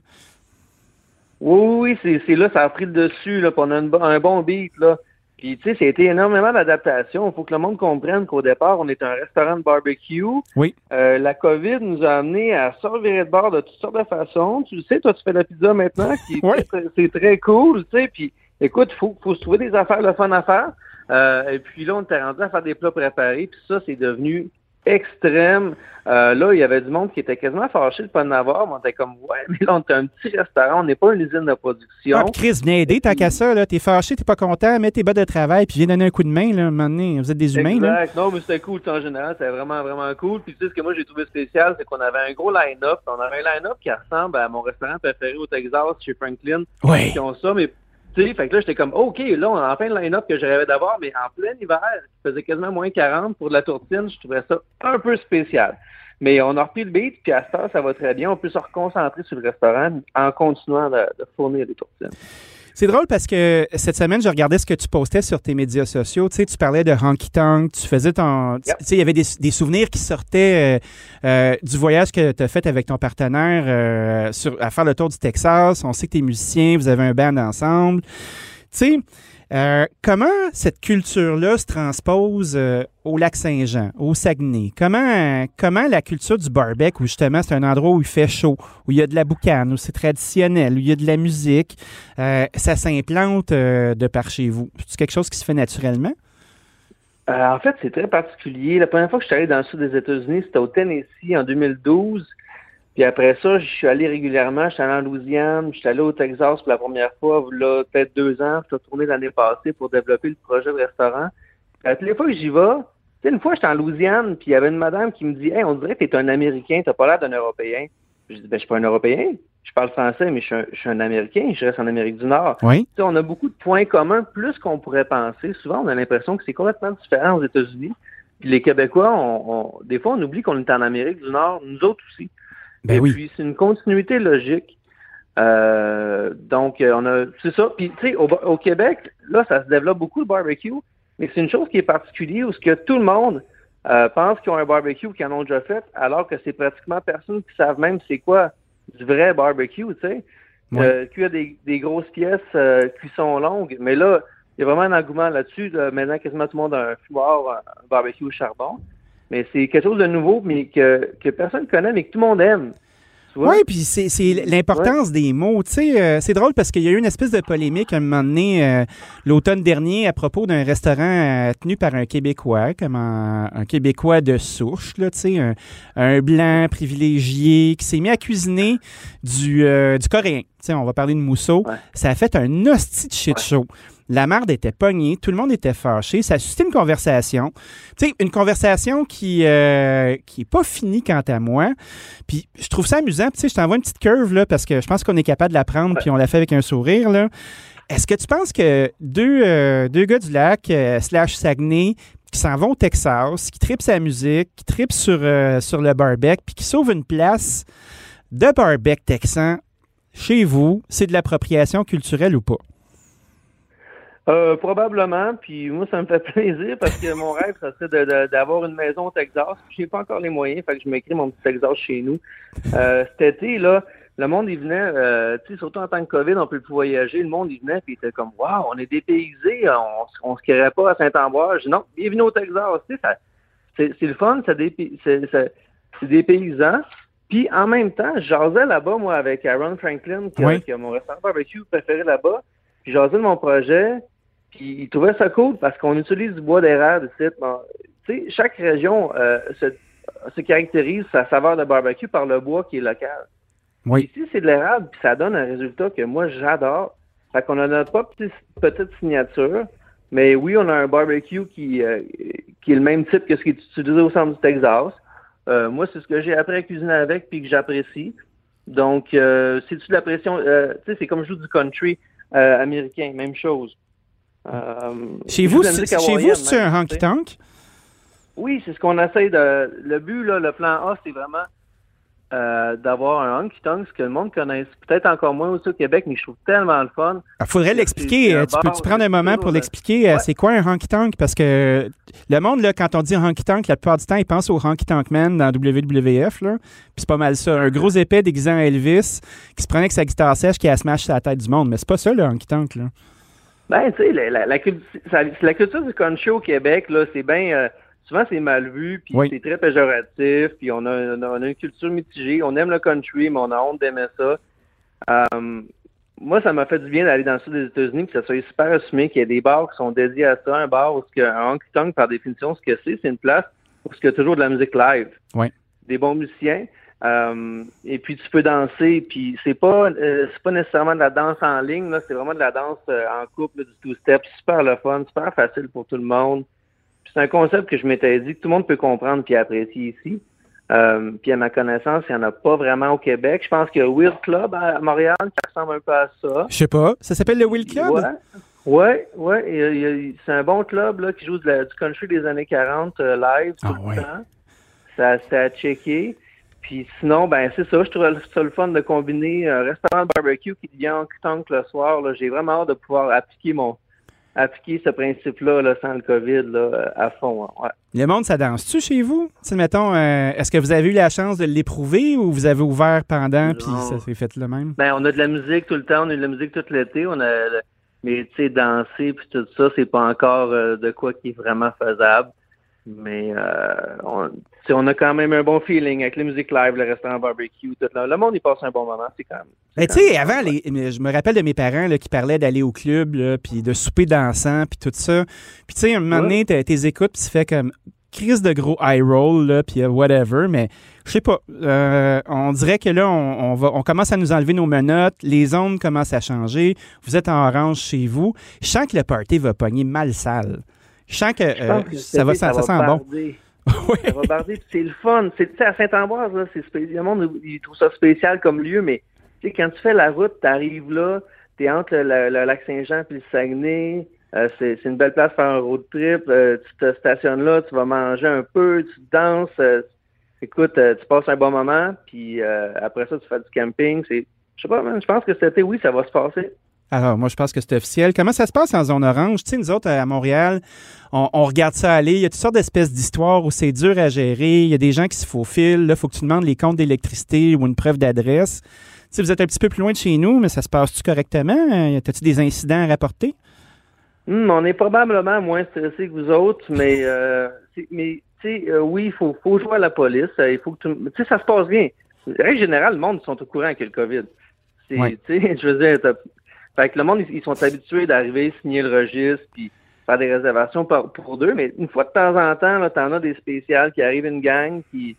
Oui, oui, c'est là, ça a pris le dessus, là, on a un bon beat, là. Puis, tu sais, c'était énormément d'adaptation. Il faut que le monde comprenne qu'au départ, on est un restaurant de barbecue. Oui. Euh, la COVID nous a amené à servir de bord de toutes sortes de façons. Tu le sais, toi, tu fais la pizza maintenant, qui oui. c'est très cool, tu sais. Puis, écoute, il faut, faut se trouver des affaires, le fun à faire. Euh, et puis là, on était rendu à faire des plats préparés. Puis ça, c'est devenu extrême. Euh, là, il y avait du monde qui était quasiment fâché de ne pas en avoir. Mais on était comme, ouais, mais là, on est un petit restaurant, on n'est pas une usine de production. Ah, Chris, viens aider, t'as qu'à ça, là. T'es fâché, t'es pas content, mets tes bas de travail, puis viens donner un coup de main, là, un moment donné. Vous êtes des humains, exact. Non, mais c'était cool, en général. C'était vraiment, vraiment cool. Puis, tu sais, ce que moi, j'ai trouvé spécial, c'est qu'on avait un gros line-up. On avait un line-up qui ressemble à mon restaurant préféré au Texas, chez Franklin. Oui. Qui ont ça, mais tu sais, fait que là, j'étais comme, OK, là, on a enfin le line-up que je rêvais d'avoir, mais en plein hiver, il faisait quasiment moins 40 pour de la tourtine. Je trouvais ça un peu spécial. Mais on a repris le beat, puis à ce temps, ça va très bien. On peut se reconcentrer sur le restaurant en continuant de, de fournir des tourtines. C'est drôle parce que cette semaine, je regardais ce que tu postais sur tes médias sociaux. Tu sais, tu parlais de Honky Tonk, tu faisais ton. Tu sais, il y avait des, souvenirs qui sortaient euh, euh, du voyage que tu as fait avec ton partenaire euh, sur, à faire le tour du Texas. On sait que tu es musicien, vous avez un band ensemble. Tu sais, euh, comment cette culture-là se transpose euh, au lac Saint-Jean, au Saguenay? Comment, comment la culture du barbecue, où justement c'est un endroit où il fait chaud, où il y a de la boucane, où c'est traditionnel, où il y a de la musique, euh, ça s'implante de par chez vous? C'est quelque chose qui se fait naturellement? en fait, c'est très particulier. La première fois que je suis allé dans le sud des États-Unis, c'était au Tennessee en 2012. Puis après ça, je suis allé régulièrement, je suis allé en Louisiane, je suis allé au Texas pour la première fois, là, peut-être deux ans, je suis retourné l'année passée pour développer le projet de restaurant. À toutes les fois que j'y vais, tu sais, une fois, j'étais en Louisiane, puis il y avait une madame qui me dit Hey, on dirait que t'es un Américain, t'as pas l'air d'un Européen. Je dis Ben, je suis pas un Européen. Je parle français, mais je suis, un, je suis un Américain, je reste en Amérique du Nord. Oui. Tu sais, on a beaucoup de points communs, plus qu'on pourrait penser. Souvent, on a l'impression que c'est complètement différent aux États-Unis. Puis les Québécois, on, des fois, on oublie qu'on est en Amérique du Nord, nous autres aussi. Ben et oui. puis, c'est une continuité logique. Euh, donc, euh, on a, c'est ça. Puis, tu sais, au, au, Québec, là, ça se développe beaucoup le barbecue, mais c'est une chose qui est particulière où ce que tout le monde euh, pense qu'ils ont un barbecue, qu'ils en ont déjà fait, alors que c'est pratiquement personne qui savent même c'est quoi du vrai barbecue, tu sais. Ouais. Euh, cuire des, des grosses pièces, euh, cuisson longue, mais là, il y a vraiment un engouement là-dessus. Là. Maintenant, quasiment tout le monde a un fumoir, un barbecue au charbon. Mais c'est quelque chose de nouveau, mais que, que personne ne connaît, mais que tout le monde aime. Oui, puis c'est l'importance ouais. des mots. Tu sais, euh, c'est drôle parce qu'il y a eu une espèce de polémique à un moment donné, euh, l'automne dernier, à propos d'un restaurant euh, tenu par un Québécois, comme un, un Québécois de souche, là, tu sais, un, un, blanc privilégié qui s'est mis à cuisiner du, du coréen. Tu sais, on va parler de mousseau. Ouais. Ça a fait un hostie de shit show. La marde était pognée, tout le monde était fâché. Ça a suscité une conversation. Tu sais, une conversation qui euh, qui est pas finie quant à moi. Puis je trouve ça amusant. Tu sais, je t'envoie une petite curve là parce que je pense qu'on est capable de la prendre. Puis on l'a fait avec un sourire là. Est-ce que tu penses que deux, euh, deux gars du lac euh, slash Saguenay qui s'en vont au Texas, qui tripent sa musique, qui tripent sur, euh, sur le barbecue, puis qui sauvent une place de barbecue texan chez vous, c'est de l'appropriation culturelle ou pas? Euh, probablement, puis moi, ça me fait plaisir parce que mon rêve, ça serait d'avoir une maison au Texas. Je n'ai pas encore les moyens, fait que je m'écris mon petit Texas chez nous. Euh, cet été, là, le monde, il venait, euh, tu sais, surtout en tant que COVID, on peut plus voyager. Le monde, il venait, puis il était comme, waouh, on est dépaysé, on, on se créerait pas à dis, non, bienvenue au Texas. Tu sais, c'est, c'est le fun, c'est des, paysans. Puis en même temps, je jasais là-bas, moi, avec Aaron Franklin, qui, Oui. qui a mon restaurant barbecue préféré là-bas. Puis jasais de mon projet. Puis il trouvait ça cool parce qu'on utilise du bois d'érable ici. Bon, tu sais, chaque région euh, se, se caractérise sa saveur de barbecue par le bois qui est local. Oui. Ici, c'est de l'érable, puis ça donne un résultat que moi, j'adore. Fait qu'on a notre propre petite, petite signature. Mais oui, on a un barbecue qui, euh, qui est le même type que ce qui est utilisé au centre du Texas. Euh, moi, c'est ce que j'ai appris à cuisiner avec puis que j'apprécie. Donc, c'est-tu de la pression? Tu sais, c'est comme je joue du country américain, même chose. Euh, chez vous, chez vous, c'est un honky-tonk? Oui, c'est ce qu'on essaye de. Le but, là, le plan A, c'est vraiment euh, d'avoir un honky tonk, ce que le monde connaisse peut-être encore moins aussi au Québec, mais je trouve tellement le fun. Il ah, faudrait l'expliquer. Euh, tu peux-tu prendre un moment pour l'expliquer? C'est quoi un honky tonk? Parce que le monde, là, quand on dit honky tonk, la plupart du temps, il pense au honky tonk man dans WWF. Là. Puis c'est pas mal ça. Un gros épais déguisé en Elvis qui se prenait avec sa guitare sèche qui a smash sur la tête du monde. Mais c'est pas ça, le honky tonk. Là. Ben, tu sais, la, la, la, culture du country au Québec, là, c'est bien souvent c'est mal vu, puis c'est très péjoratif, puis on a, on a, une culture mitigée. On aime le country, mais on a honte d'aimer ça. Euh, moi, ça m'a fait du bien d'aller dans le sud des États-Unis, que ça soit super assumé qu'il y a des bars qui sont dédiés à ça. Un bar où un honky tonk, par définition, ce que c'est, c'est une place où il y a toujours de la musique live. Des bons musiciens. Euh, et puis tu peux danser, puis c'est pas euh, c'est pas nécessairement de la danse en ligne, là, c'est vraiment de la danse en couple, du two-step, super le fun, super facile pour tout le monde c'est un concept que je m'étais dit que tout le monde peut comprendre puis apprécier ici. Euh, puis à ma connaissance, il n'y en a pas vraiment au Québec. Je pense qu'il y a Will Club à Montréal qui ressemble un peu à ça. Je sais pas. Ça s'appelle le Will Club? Ouais, ouais, ouais. C'est un bon club là, qui joue du country des années 40 euh, live tout ah, le temps. Ça, c'est à checker. Puis sinon, ben c'est ça, je trouve ça le fun de combiner un restaurant de barbecue qui devient en tank le soir. J'ai vraiment hâte de pouvoir appliquer mon, appliquer ce principe-là là, sans le COVID là, à fond. Hein, ouais. Le monde, ça danse-tu chez vous? mettons, euh, est-ce que vous avez eu la chance de l'éprouver ou vous avez ouvert pendant puis ça s'est fait le même? Ben, on a de la musique tout le temps, on a de la musique tout l'été, on a mais tu sais, danser puis tout ça, c'est pas encore euh, de quoi qui est vraiment faisable. Mais euh, on, on, a quand même un bon feeling avec la musique live, le restaurant barbecue, tout là. Le monde y passe un bon moment, c'est quand même. Mais tu sais, avant, les, je me rappelle de mes parents là, qui parlaient d'aller au club, puis de souper dansant, puis tout ça. Puis tu sais, un moment donné, tes écoutes, puis tu fais comme crise de gros high roll, puis euh, whatever, mais je sais pas. Euh, on dirait que là, on, on, va, on commence à nous enlever nos menottes, les ondes commencent à changer. Vous êtes en orange chez vous. Je sens que le party va pogner mal sale. Je sens que, euh, ça, va, ça, ça, sent bon. Barder, c'est le fun. C'est à Saint-Ambroise, là, c'est spécial. Le monde, il trouve ça spécial comme lieu, mais quand tu fais la route, tu arrives là, tu es entre le, lac Saint-Jean et le Saguenay. Euh, c'est une belle place pour faire un road trip. Euh, tu te stationnes là, tu vas manger un peu, tu danses. écoute, tu passes un bon moment, puis après ça, tu fais du camping. Je sais pas, je pense que cet été, oui, ça va se passer. Alors, moi, je pense que c'est officiel. Comment ça se passe en zone orange? Tu sais, nous autres, à Montréal, on, regarde ça aller. Il y a toutes sortes d'espèces d'histoires où c'est dur à gérer. Il y a des gens qui se faufilent. Là, il faut que tu demandes les comptes d'électricité ou une preuve d'adresse. Tu sais, vous êtes un petit peu plus loin de chez nous, mais ça se passe-tu correctement? As-tu des incidents à rapporter? Hmm, on est probablement moins stressé que vous autres, mais, euh, mais tu sais, euh, oui, il faut, faut jouer à la police. Il faut que tu sais, ça se passe bien. En règle générale, le monde sont au courant avec le COVID. Tu sais, je veux dire, fait que le monde, ils, sont habitués d'arriver, signer le registre, puis faire des réservations pour, pour deux. Mais une fois de temps en temps, tu en as des spéciales qui arrivent une gang qui,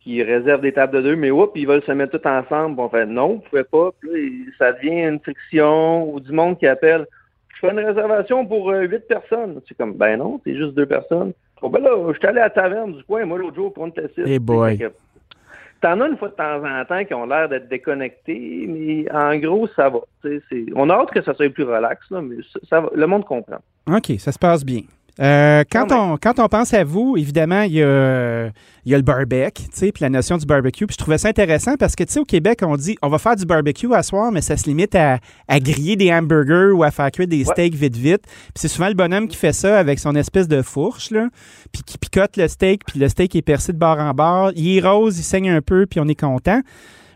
qui réservent des tables de deux, mais oups, ils veulent se mettre tout ensemble. Bon, fait non, vous pouvez pas. Puis ça devient une friction ou du monde qui appelle. Je fais une réservation pour euh, huit personnes. C'est comme, ben non, c'est juste deux personnes. Bon, ben là, je suis allé à la taverne du coin, moi, l'autre jour, pour une tacite. Hey boy. T'en as une fois de temps en temps qui ont l'air d'être déconnectés, mais en gros, ça va. On a hâte que ça soit plus relax, mais ça, le monde comprend. OK, ça se passe bien. Euh, quand, on, quand on pense à vous, évidemment, il y a, il y a le barbecue, puis la notion du barbecue. Puis je trouvais ça intéressant parce que, tu sais, au Québec, on dit on va faire du barbecue à soir, mais ça se limite à, à griller des hamburgers ou à faire cuire des steaks vite, vite. Puis c'est souvent le bonhomme qui fait ça avec son espèce de fourche, là, puis qui picote le steak, puis le steak est percé de bord en bord. Il est rose, il saigne un peu, puis on est content.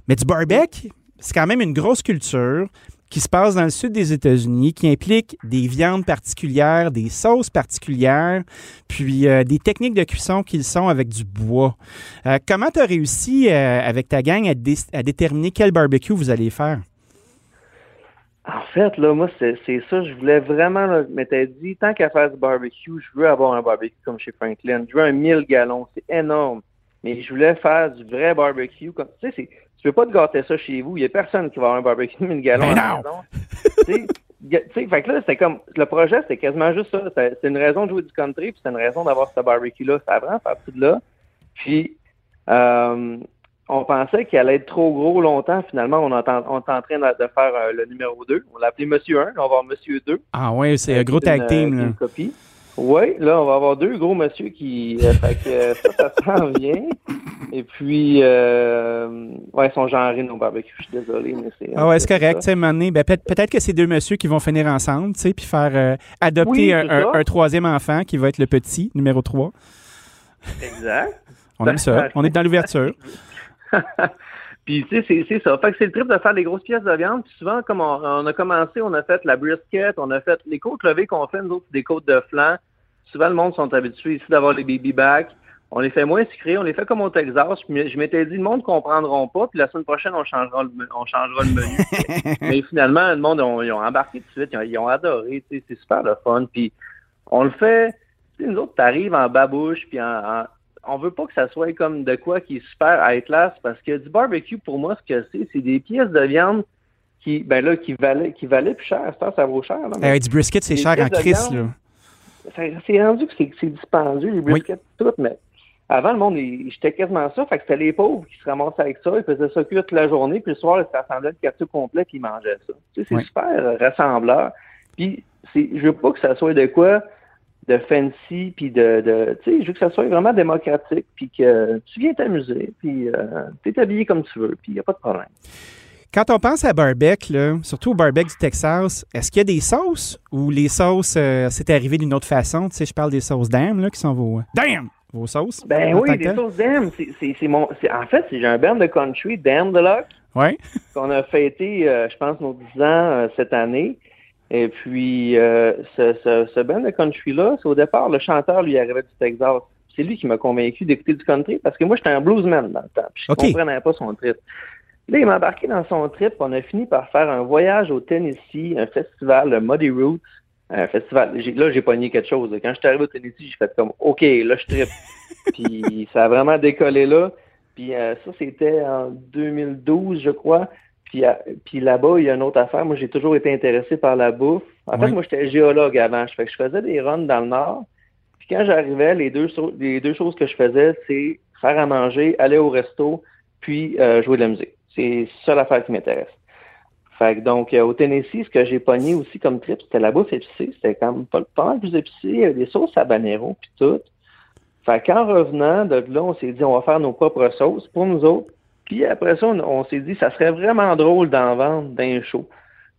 Mais du barbecue, c'est quand même une grosse culture qui se passe dans le sud des États-Unis, qui implique des viandes particulières, des sauces particulières, puis euh, des techniques de cuisson qui sont avec du bois. Euh, comment tu as réussi euh, avec ta gang à, déterminer quel barbecue vous allez faire? En fait, là, moi, c'est ça. Je voulais vraiment, là, je m'étais dit, tant qu'à faire du barbecue, je veux avoir un barbecue comme chez Franklin. Je veux un 1000 gallons. C'est énorme. Mais je voulais faire du vrai barbecue. tu sais, tu veux pas te gâter ça chez vous. Il y a personne qui va avoir un barbecue de gallons à la maison. tu sais, fait que là, c'était comme, le projet, c'était quasiment juste ça. C'est une raison de jouer du country, puis c'est une raison d'avoir ce barbecue-là. Ça vraiment parti de là. Puis, euh, on pensait qu'il allait être trop gros longtemps. Finalement, on, est en, on est en train de, faire euh, le numéro 2. On l'a appelé Monsieur 1, là, on va avoir Monsieur 2. Ah ouais, c'est un Euh, gros tag team. là. une copie. Oui, là, on va avoir deux gros monsieur qui. euh, fait que euh, ça, ça s'en vient. Et puis, euh, ouais, ils sont genrés nos barbecues. Je suis désolé, mais c'est. Ah ouais, c'est c'est correct. Tu sais, à un moment donné, ben, peut- peut-être que c'est deux messieurs qui vont finir ensemble, tu sais, puis faire euh, adopter Oui, un, c'est un- ça. un troisième enfant qui va être le petit, numéro 3. Exact. On aime ça. On est dans l'ouverture. Puis, tu sais, c'est- ça. Fait que c'est le trip de faire des grosses pièces de viande. Puis souvent, comme on, on a commencé, on a fait la brisket, on a fait les côtes levées qu'on fait, nous autres, des côtes de flanc. Souvent, le monde sont habitués ici d'avoir les baby backs. On les fait moins sucrés, on les fait comme au Texas. Puis je m'étais dit, le monde ne comprendront pas. Puis la semaine prochaine, on changera le, on changera le menu. Mais finalement, le monde, ils ont embarqué tout de suite. Ils ont, ils ont adoré. C'est super le fun. Puis on le fait. Tu sais, nous autres, t'arrives en babouche, puis en, en- on veut pas que ça soit comme de quoi qui est super high class, parce que du barbecue, pour moi, ce que c'est, c'est des pièces de viande qui, ben là, qui valaient, qui valaient plus cher. Ça, ça vaut cher. Là, mais Euh, du brisket, c'est cher en crise, là. c'est rendu que c'est, dispendieux, les briskets, tout, mais avant, le monde, j'étais quasiment ça. Fait que c'était les pauvres qui se ramassaient avec ça, ils faisaient ça toute la journée, puis le soir, ils se rassemblaient le quartier complet, puis ils mangeaient ça. Tu sais, c'est Oui. super euh, rassembleur. Puis, je veux pas que ça soit de quoi de fancy, puis de, de tu sais, je veux que ça soit vraiment démocratique, puis que tu viens t'amuser, puis euh, t'es habillé comme tu veux, puis il n'y a pas de problème. Quand on pense à barbecue, là, surtout au barbecue du Texas, est-ce qu'il y a des sauces ou les sauces, euh, c'est arrivé d'une autre façon? Tu sais, je parle des sauces damn, là, qui sont vos... Damn! Vos sauces? Ben en oui, des tel? sauces Dam, c'est, c'est, c'est mon, en fait, c'est, j'ai un band de country, Dam de Luck, Ouais. qu'on a fêté, euh, je pense, nos 10 ans euh, cette année. Et puis, euh, ce, ce, ce band de country-là, c'est au départ, le chanteur, lui, arrivait du Texas. C'est lui qui m'a convaincu d'écouter du country parce que moi, j'étais un bluesman dans le temps. Puis je OK. comprenais pas son trip. Là, il m'a embarqué dans son trip. On a fini par faire un voyage au Tennessee, un festival, le Muddy Roots. Un festival. Là, j'ai pogné quelque chose. Quand je suis arrivé au Tennessee, j'ai fait comme OK, là, je trippe. Puis ça a vraiment décollé là. Puis euh, ça, c'était en 2012, je crois. Puis, puis là-bas, il y a une autre affaire. Moi, j'ai toujours été intéressé par la bouffe. En fait, moi, j'étais géologue avant. Je, faisais des runs dans le Nord. Puis quand j'arrivais, les deux, so- les deux choses que je faisais, c'est faire à manger, aller au resto, puis euh, jouer de la musique. C'est ça l'affaire qui m'intéresse. Fait que donc, euh, au Tennessee, ce que j'ai pogné aussi comme trip, c'était la bouffe épicée. C'était quand même pas, pas mal plus épicé. Il y avait des sauces habanero, puis tout. Fait qu'en revenant de là, on s'est dit, on va faire nos propres sauces pour nous autres. Puis après ça, on, on s'est dit, ça serait vraiment drôle d'en vendre d'un show.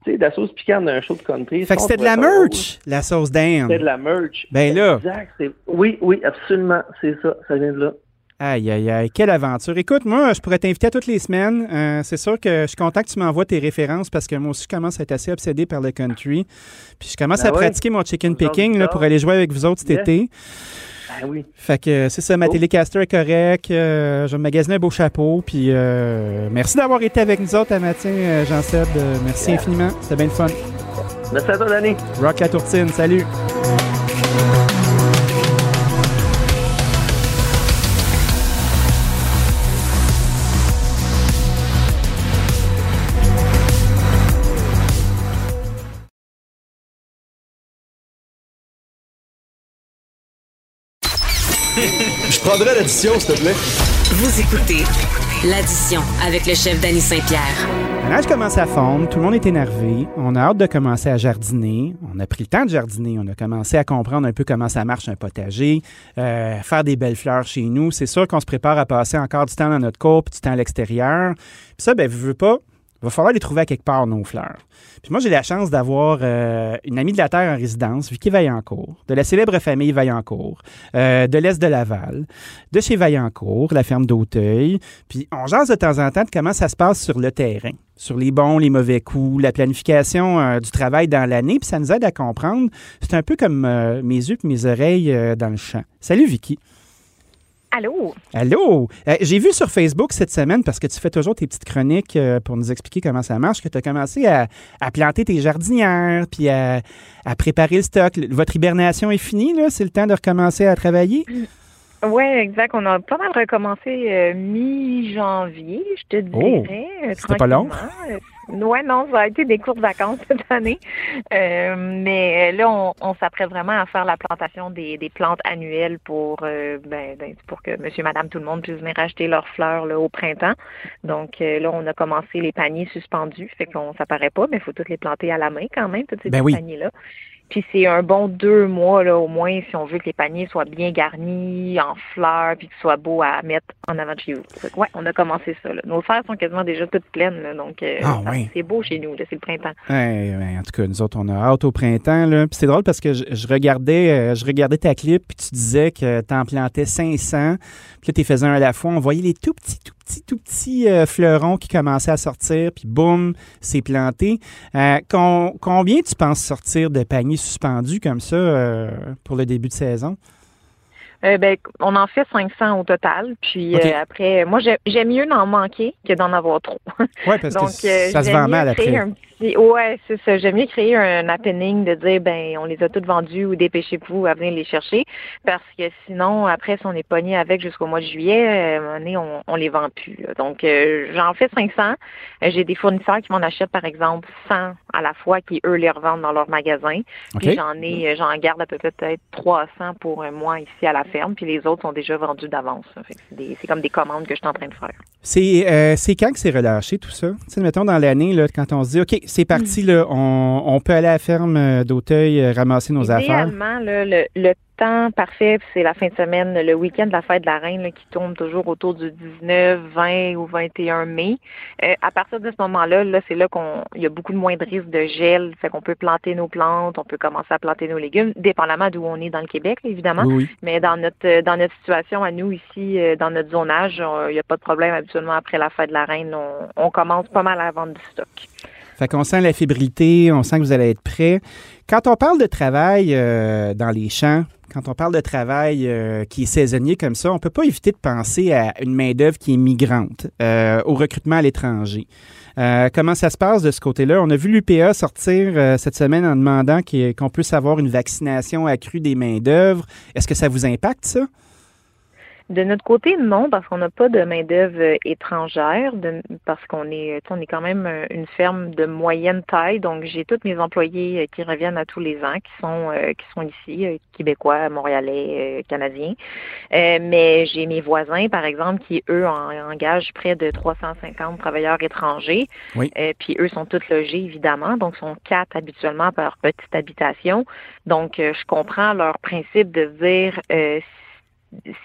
Tu sais, de la sauce piquante d'un show de country. Fait que c'était de la merch, la sauce damn. C'était de la merch. Ben là. Exact. Oui, oui, absolument. C'est ça. Ça vient de là. Aïe, aïe, aïe, quelle aventure. Écoute, moi, je pourrais t'inviter à toutes les semaines. Euh, c'est sûr que je suis content que tu m'envoies tes références parce que moi aussi, je commence à être assez obsédé par le country. Puis je commence Ben à ouais. pratiquer mon chicken picking là, pour aller jouer avec vous autres cet été. Ben oui. Fait que euh, c'est ça, ma Oh. Telecaster est correcte. Euh, je vais me magasiner un beau chapeau. Puis euh, merci d'avoir été avec nous autres un matin, euh, Jean-Seb. Euh, merci Yeah. infiniment. C'était bien le fun. Merci à toi, Danny. Rock la tourtine. Salut. Prendrais l'addition, s'il te plaît. Vous écoutez l'addition avec le chef Danny Saint-Pierre. La neige commence à fondre, tout le monde est énervé, on a hâte de commencer à jardiner, on a pris le temps de jardiner, on a commencé à comprendre un peu comment ça marche un potager, euh, faire des belles fleurs chez nous. C'est sûr qu'on se prépare à passer encore du temps dans notre cour, puis du temps à l'extérieur. Puis ça, ben, veux, veux pas, il va falloir les trouver à quelque part, nos fleurs. Puis moi, j'ai la chance d'avoir euh, une amie de la Terre en résidence, Vicky Vaillancourt, de la célèbre famille Vaillancourt, euh, de l'Est de Laval, de chez Vaillancourt, la ferme d'Auteuil. Puis on jase de temps en temps de comment ça se passe sur le terrain, sur les bons, les mauvais coups, la planification euh, du travail dans l'année. Puis ça nous aide à comprendre. C'est un peu comme mes yeux et mes oreilles dans le champ. Salut Vicky. Allô? Allô? Euh, J'ai vu sur Facebook cette semaine, parce que tu fais toujours tes petites chroniques euh, pour nous expliquer comment ça marche, que tu as commencé à, à planter tes jardinières, puis à, à préparer le stock. Votre hibernation est finie, là? C'est le temps de recommencer à travailler? Oui, exact. On a pas mal recommencé euh, mi-janvier, je te Oh, dirais. euh, c'était pas long. Ouais, non, ça a été des courtes vacances cette année. Euh, mais euh, là, on, on s'apprête vraiment à faire la plantation des, des plantes annuelles pour euh, ben, ben, pour que monsieur, madame, tout le monde puisse venir acheter leurs fleurs là, au printemps. Donc euh, là, on a commencé les paniers suspendus. Fait qu'on ça paraît pas, mais il faut toutes les planter à la main quand même, toutes ces Ben petits oui. paniers-là. Puis c'est un bon deux mois là au moins si on veut que les paniers soient bien garnis, en fleurs, puis qu'ils soient beaux à mettre en avant de chez vous. Ouais, on a commencé ça. Là. Nos serres sont quasiment déjà toutes pleines, là, donc euh, Ah, ouais. c'est beau chez nous. C'est le printemps. Ouais, ouais, en tout cas, nous autres, on a hâte au printemps. Là. Puis c'est drôle parce que je, je regardais, euh, je regardais ta clip, puis tu disais que tu en plantais 500. Puis là, tu faisais un à la fois. On voyait les tout petits, tout petits, tout petits euh, fleurons qui commençaient à sortir, puis boum, c'est planté. Euh, con- combien tu penses sortir de paniers suspendus comme ça euh, pour le début de saison? Euh, ben, on en fait 500 au total. Puis euh, après, moi, j'ai- j'aime mieux d'en manquer que d'en avoir trop. Oui, parce Donc, que euh, ça se vend mal après. un petit- Ouais, c'est ça. J'aime mieux créer un happening de dire, ben, on les a toutes vendus ou dépêchez-vous à venir les chercher. Parce que sinon, après, si on est pogné avec jusqu'au mois de juillet, euh, on, on les vend plus. là. Donc, euh, j'en fais 500. Euh, J'ai des fournisseurs qui m'en achètent, par exemple, 100 à la fois, qui, eux, les revendent dans leur magasin. Puis j'en ai, euh, j'en garde à peu près peut-être 300 pour un mois ici à la ferme. Puis les autres sont déjà vendus d'avance. C'est comme des commandes que je suis en train de faire. C'est euh, quand que c'est relâché tout ça? Tu sais, mettons dans l'année, quand on se dit, OK, c'est parti, là, on, on peut aller à la ferme euh, d'Auteuil euh, ramasser nos affaires. Idéalement, là, le, le temps parfait, c'est la fin de semaine, le week-end de la fête de la Reine là, qui tombe toujours autour du 19, 20 ou 21 mai. Euh, à partir de ce moment-là, là, c'est là qu'on il y a beaucoup de moins de risques de gel, fait qu'on peut planter nos plantes, on peut commencer à planter nos légumes, dépendamment d'où on est dans le Québec, évidemment. Oui, oui. Mais dans notre dans notre situation à nous ici, dans notre zonage, on- il n'y a pas de problème. Habituellement, après la fête de la reine, on, on commence pas mal à vendre du stock. Fait qu'on sent la fébrilité, on sent que vous allez être prêts. Quand on parle de travail euh, dans les champs, quand on parle de travail euh, qui est saisonnier comme ça, on peut pas éviter de penser à une main-d'œuvre qui est migrante, euh, au recrutement à l'étranger. Comment ça se passe de ce côté-là? On a vu l'UPA sortir cette semaine en demandant qu'on puisse avoir une vaccination accrue des main-d'œuvre. Est-ce que ça vous impacte, ça? De notre côté, non, parce qu'on n'a pas de main-d'œuvre euh, étrangère, de- parce qu'on est, on est quand même euh, une ferme de moyenne taille, donc j'ai tous mes employés euh, qui reviennent à tous les ans, qui sont euh, qui sont ici, québécois, montréalais, euh, canadiens. Euh, mais j'ai mes voisins, par exemple, qui eux en- engagent près de 350 travailleurs étrangers. Oui. Euh, puis eux sont tous logés évidemment, donc sont quatre habituellement par petite habitation. Donc euh, je comprends leur principe de dire euh,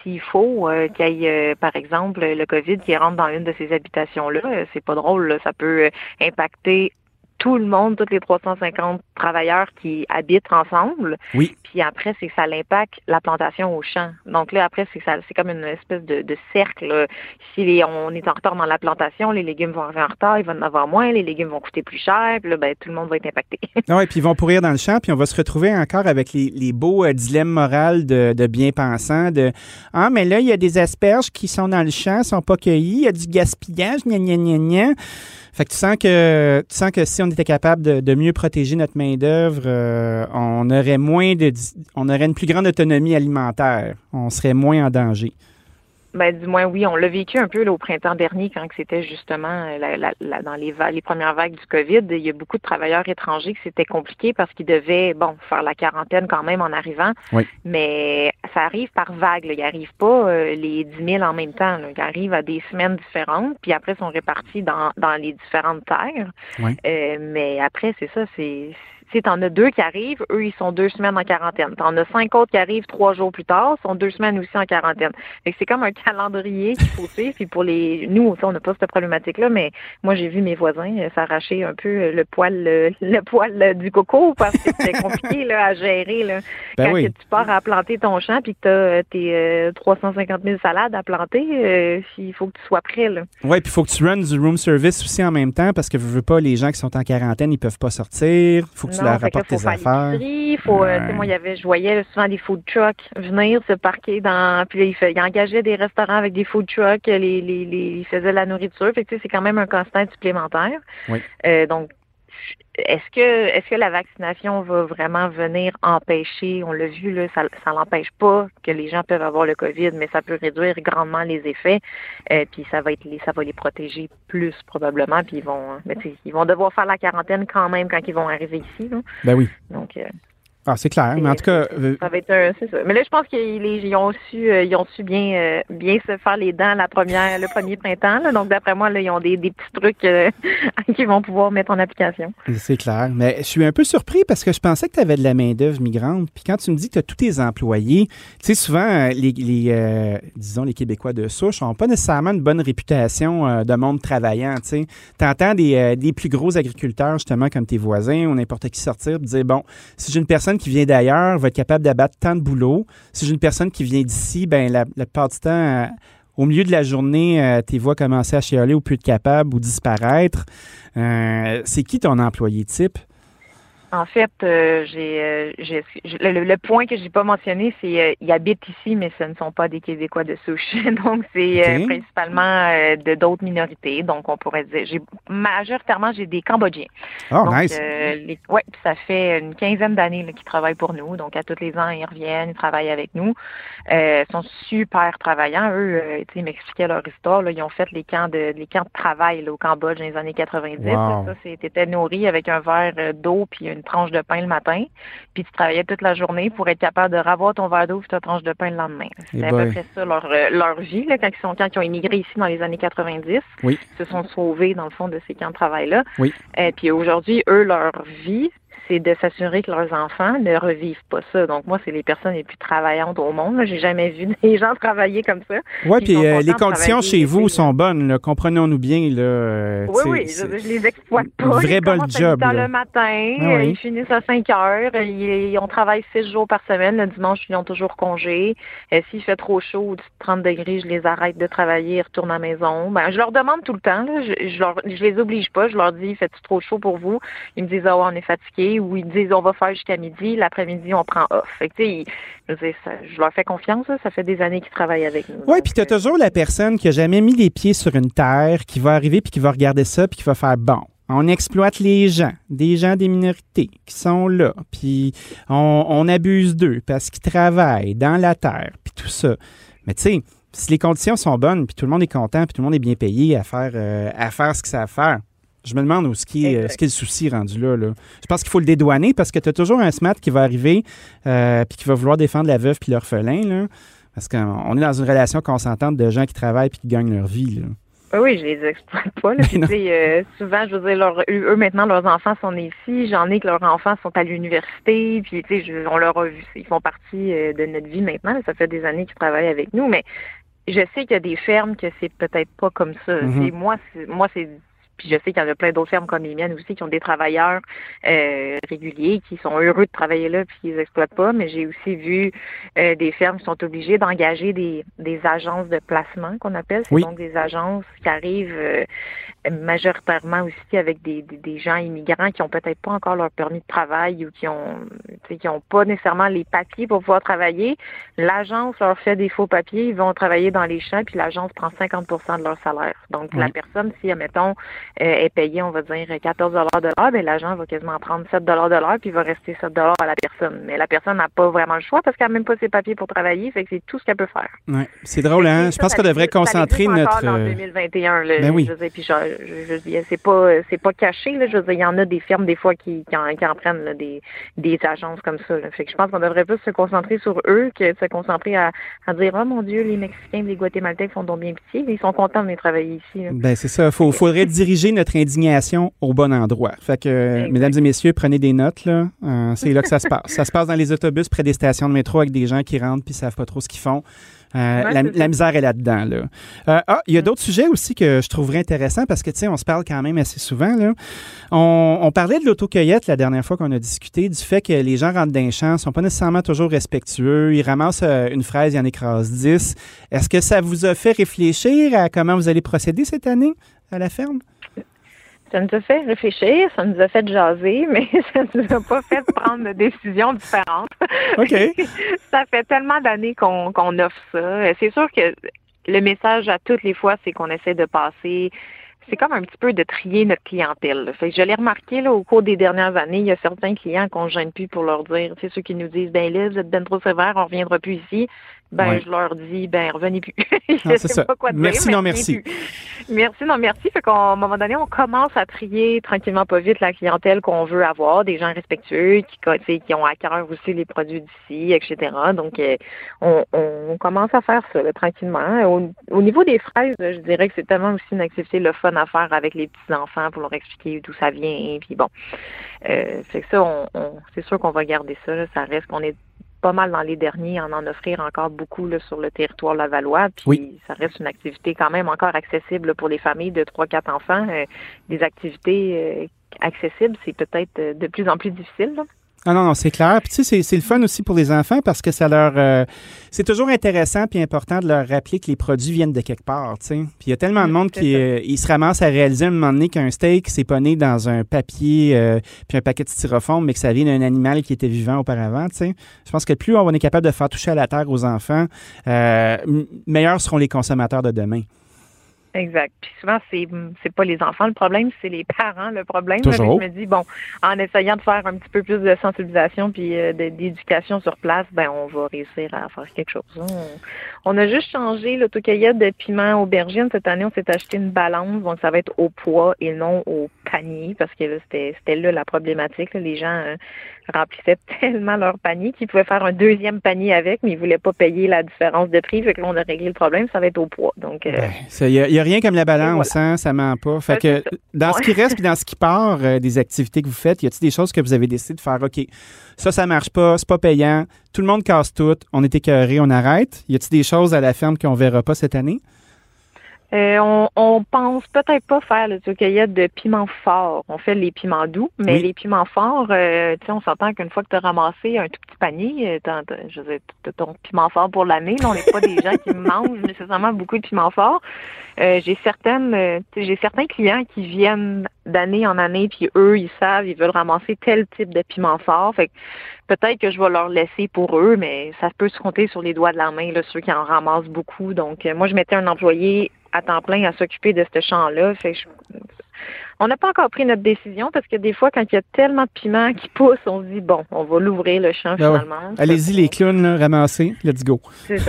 s'il faut euh, qu'il y ait, euh, par exemple, le COVID qui rentre dans une de ces habitations-là, euh, c'est pas drôle, ça peut impacter tout le monde, tous les 350 travailleurs qui habitent ensemble. Oui. Puis après, c'est que ça l'impacte la plantation au champ. Donc là, après, c'est que ça, c'est comme une espèce de, de cercle. Si les- on est en retard dans la plantation, les légumes vont arriver en retard, il va en avoir moins, les légumes vont coûter plus cher, puis là, ben, tout le monde va être impacté. Ah ouais, puis ils vont pourrir dans le champ, puis on va se retrouver encore avec les, les beaux euh, dilemmes moraux de, de bien-pensants, de « Ah, mais là, il y a des asperges qui sont dans le champ, sont pas cueillies, il y a du gaspillage, gna gna gna gna. » Fait que tu sens que tu sens que si on était capable de, mieux protéger notre main-d'œuvre, euh, on aurait moins de on aurait une plus grande autonomie alimentaire. On serait moins en danger. Ben, du moins, oui, on l'a vécu un peu là, au printemps dernier quand c'était justement euh, la- la- la- dans les, les premières vagues du COVID. Il y a beaucoup de travailleurs étrangers que c'était compliqué parce qu'ils devaient, bon, faire la quarantaine quand même en arrivant. Oui. Mais ça arrive par vague. Là. Ils n'arrivent pas euh, les 10 000 en même temps. Là. Ils arrivent à des semaines différentes, puis après, ils sont répartis dans, dans les différentes terres. Oui. Euh, mais après, c'est ça, c'est... Tu t'en as deux qui arrivent, eux, ils sont deux semaines en quarantaine. T'en as cinq autres qui arrivent trois jours plus tard, sont deux semaines aussi en quarantaine. Fait que c'est comme un calendrier qu'il faut suivre. Puis pour les, nous, ça, on n'a pas cette problématique-là, mais moi, j'ai vu mes voisins euh, s'arracher un peu euh, le poil, euh, le poil du coco parce que c'était compliqué là, à gérer. Là. Ben Quand oui. que tu pars à planter ton champ puis que tu as tes euh, 350 000 salades à planter, euh, il faut que tu sois prêt. Là. Oui, puis il faut que tu runs du room service aussi en même temps parce que veux, veux pas, les gens qui sont en quarantaine, ils peuvent pas sortir. faut que tu leur rapportes tes affaires. faut, euh, Ouais. moi, il y avait, je voyais souvent des food trucks venir se parquer dans, puis là, ils, fait- engageaient des restaurants avec des food trucks, les, les, les, ils faisaient de la nourriture, fait que tu sais, c'est quand même un casse-tête supplémentaire. Oui. Euh, donc, est-ce que est-ce que la vaccination va vraiment venir empêcher, on l'a vu, là, ça ne l'empêche pas que les gens peuvent avoir le COVID, mais ça peut réduire grandement les effets. Euh, puis ça va être les, ça va les protéger plus probablement. Puis ils vont ils vont devoir faire la quarantaine quand même quand ils vont arriver ici. Là. Ben oui. Donc euh, ah, c'est clair. Mais en tout cas. Euh, ça va être c'est ça. Mais là, je pense qu'ils ont su, euh, ils ont su bien, euh, bien se faire les dents la première, le premier printemps. Donc, d'après moi, là, ils ont des, des petits trucs qu'ils vont pouvoir mettre en application. C'est clair. Mais je suis un peu surpris parce que je pensais que tu avais de la main-d'œuvre migrante. Puis quand tu me dis que tu as tous tes employés, tu sais, souvent, les, les disons, les Québécois de souche n'ont pas nécessairement une bonne réputation de monde travaillant. Tu entends des, des plus gros agriculteurs, justement, comme tes voisins ou n'importe qui sortir dire bon, si j'ai une personne qui vient d'ailleurs va être capable d'abattre tant de boulot. Si j'ai une personne qui vient d'ici, ben la, plupart du temps, euh, au milieu de la journée, euh, tes voix commencer à chialer ou plus être capable ou disparaître. Euh, c'est qui ton employé type? En fait, euh, j'ai, euh, le, point que j'ai pas mentionné, c'est euh, ils habitent ici, mais ce ne sont pas des Québécois de souche. Donc, c'est euh, principalement de d'autres minorités. Donc, on pourrait dire, j'ai majoritairement j'ai des Cambodgiens. Oh, nice. Les, ouais, ça fait une quinzaine d'années qu'ils travaillent pour nous. Donc, à tous les ans, ils reviennent, ils travaillent avec nous. ils sont super travaillants. Eux, ils m'expliquaient leur histoire. Là, ils ont fait les camps de les camps de travail au Cambodge dans les années 90. Ça, c'était nourri avec un verre d'eau puis une tranche de pain le matin, puis tu travaillais toute la journée pour être capable de ravoir ton verre d'eau et ta tranche de pain le lendemain. C'est à peu près ça leur, euh, leur vie, là, quand, ils sont, quand ils ont immigré ici dans les années 90. Oui. Ils se sont sauvés, dans le fond, de ces camps de travail-là. Oui. Et euh, puis aujourd'hui, eux, leur vie, c'est de s'assurer que leurs enfants ne revivent pas ça. Donc moi, c'est les personnes les plus travaillantes au monde. J'ai jamais vu des gens travailler comme ça. Oui, puis euh, les conditions chez vous sont bonnes. Comprenons-nous bien. Là, euh, oui, oui, je, les exploite pas. Vrai bon job. Dans le matin, ah ils finissent à 5 heures. Ils, on travaille 6 jours par semaine. Le dimanche, ils ont toujours congé. Euh, s'il fait trop chaud ou 30 degrés, je les arrête de travailler, ils retournent à la maison. Ben, je leur demande tout le temps. Je, je, leur, je les oblige pas. Je leur dis, faites-tu trop chaud pour vous? Ils me disent, ah on est fatigué où ils disent on va faire jusqu'à midi, l'après-midi on prend off. Fait que, je, leur fais confiance, ça fait des années qu'ils travaillent avec nous. Oui, puis tu as toujours la personne qui a jamais mis les pieds sur une terre, qui va arriver puis qui va regarder ça puis qui va faire bon. On exploite les gens, des gens des minorités qui sont là, puis on, abuse d'eux parce qu'ils travaillent dans la terre, puis tout ça. Mais tu sais, si les conditions sont bonnes, puis tout le monde est content, puis tout le monde est bien payé à faire, euh, à faire ce que ça a à faire, je me demande où ce qui est, ce le souci rendu là, Je pense qu'il faut le dédouaner parce que tu as toujours un SMAT qui va arriver euh, puis qui va vouloir défendre la veuve puis l'orphelin. Là, parce qu'on est dans une relation consentante de gens qui travaillent puis qui gagnent leur vie. Là. Oui, je les exploite pas. Euh, souvent, je veux dire, eux maintenant, leurs enfants sont ici. J'en ai que leurs enfants sont à l'université. Puis, tu sais, on leur a vu. Ils font partie euh, de notre vie maintenant. Ça fait des années qu'ils travaillent avec nous. Mais je sais qu'il y a des fermes que c'est peut-être pas comme ça. Mm-hmm. Moi, moi, c'est puis je sais qu'il y en a plein d'autres fermes comme les miennes aussi qui ont des travailleurs euh, réguliers qui sont heureux de travailler là puis qui les exploitent pas. Mais j'ai aussi vu euh, des fermes qui sont obligées d'engager des, des agences de placement qu'on appelle. C'est donc des agences qui arrivent euh, majoritairement aussi avec des, des, gens immigrants qui ont peut-être pas encore leur permis de travail ou qui ont qui ont pas nécessairement les papiers pour pouvoir travailler. L'agence leur fait des faux papiers, ils vont travailler dans les champs puis l'agence prend 50% de leur salaire. Donc la personne si admettons est payé, on va dire, 14 de l'heure, ben, l'agent va quasiment prendre 7 de l'heure, puis il va rester 7 à la personne. Mais la personne n'a pas vraiment le choix parce qu'elle n'a même pas ses papiers pour travailler, fait que c'est tout ce qu'elle peut faire. Ouais. C'est drôle, hein? je pense qu'on devrait concentrer notre. en 2021, là, ben oui. je veux puis je, je, c'est pas, c'est pas caché, là, je veux dire, il y en a des firmes, des fois, qui, qui, en, prennent des, des agences comme ça. Fait que je pense qu'on devrait plus se concentrer sur eux que de se concentrer à, à dire, oh mon Dieu, les Mexicains, les Guatémaltais font donc bien pitié. Ils sont contents de venir travailler ici. Ben, c'est ça. Il faudrait diriger notre indignation au bon endroit. Fait que, mesdames et messieurs, prenez des notes. Là. Euh, c'est là que ça se passe. Ça se passe dans les autobus près des stations de métro avec des gens qui rentrent puis savent pas trop ce qu'ils font. Euh, la, misère est là-dedans. Là. Euh, ah, il y a d'autres sujets aussi que je trouverais intéressants parce que, tu sais, on se parle quand même assez souvent. Là. On, parlait de l'autocueillette la dernière fois qu'on a discuté, du fait que les gens rentrent d'un champ, ne sont pas nécessairement toujours respectueux. Ils ramassent une fraise, ils en écrasent 10. Est-ce que ça vous a fait réfléchir à comment vous allez procéder cette année à la ferme? Ça nous a fait réfléchir, ça nous a fait jaser, mais ça nous a pas fait prendre de décisions différentes. OK. ça fait tellement d'années qu'on offre ça. C'est sûr que le message à toutes les fois, c'est qu'on essaie de passer c'est comme un petit peu de trier notre clientèle. Fait que je l'ai remarqué là, au cours des dernières années, il y a certains clients qu'on ne gêne plus pour leur dire, c'est ceux qui nous disent, ben là, vous êtes ben trop sévère, on reviendra plus ici ben je leur dis ben revenez plus. je sais ça. pas quoi dire, merci non merci. Merci non merci. Fait qu'à un moment donné, on commence à trier tranquillement pas vite la clientèle qu'on veut avoir, des gens respectueux qui qui ont à cœur aussi les produits d'ici, etc. Donc euh, on, on, commence à faire ça tranquillement. Au, au, niveau des fraises, je dirais que c'est tellement aussi une activité le fun à faire avec les petits enfants pour leur expliquer d'où ça vient. Puis bon, euh, c'est ça. On, c'est sûr qu'on va garder ça. Ça reste qu'on est pas mal dans les derniers en en offrir encore beaucoup là, sur le territoire lavallois. Puis ça reste une activité quand même encore accessible pour les familles de 3-4 enfants. Euh, des activités euh, accessibles, c'est peut-être de plus en plus difficile. Là. Ah non, non, c'est clair. Puis tu sais, c'est le fun aussi pour les enfants parce que ça leur... Euh, c'est toujours intéressant puis important de leur rappeler que les produits viennent de quelque part, tu sais. Puis il y a tellement de monde qui euh, se ramasse à réaliser à un moment donné qu'un steak, c'est pas né dans un papier euh, puis un paquet de styrofoam, mais que ça vient d'un animal qui était vivant auparavant, tu sais. Je pense que plus on est capable de faire toucher à la terre aux enfants, meilleurs seront les consommateurs de demain. Exact. Puis souvent, c'est c'est pas les enfants le problème, c'est les parents le problème. je me dis bon, en essayant de faire un petit peu plus de sensibilisation puis euh, d'éducation sur place, ben on va réussir à faire quelque chose. On, a juste changé l'autocueillette de piment aubergine cette année. On s'est acheté une balance, donc ça va être au poids et non au panier parce que c'était là la problématique. Les gens euh, remplissaient tellement leur panier qu'ils pouvaient faire un deuxième panier avec, mais ils voulaient pas payer la différence de prix. Fait que là, on a réglé le problème. Ça va être au poids. Donc euh, ben, a rien comme la balance, hein, ça ment pas. Fait que dans ce qui reste et dans ce qui part euh, des activités que vous faites, y a-t-il des choses que vous avez décidé de faire? OK, ça, ça marche pas, c'est pas payant, tout le monde casse tout, on est écœuré, on arrête. Y a-t-il des choses à la ferme qu'on verra pas cette année? Euh, on, on, pense peut-être pas faire le cueillette de piments forts. On fait les piments doux, mais les piments forts, euh, tu sais, on s'entend qu'une fois que tu as ramassé un tout petit panier, euh, je veux ton piment fort pour l'année. On n'est pas des gens qui mangent nécessairement beaucoup de piments forts. Euh, j'ai certaines, j'ai certains clients qui viennent d'année en année, puis eux, ils savent, ils veulent ramasser tel type de piment fort. Fait peut-être que je vais leur laisser pour eux, mais ça peut se compter sur les doigts de la main, là, ceux qui en ramassent beaucoup. Donc, moi, je mettais un employé à temps plein à s'occuper de ce champ-là. on n'a pas encore pris notre décision parce que des fois, quand il y a tellement de piments qui poussent, on se dit, bon, on va l'ouvrir le champ ben finalement. Allez-y, les clowns, ramassez, let's go.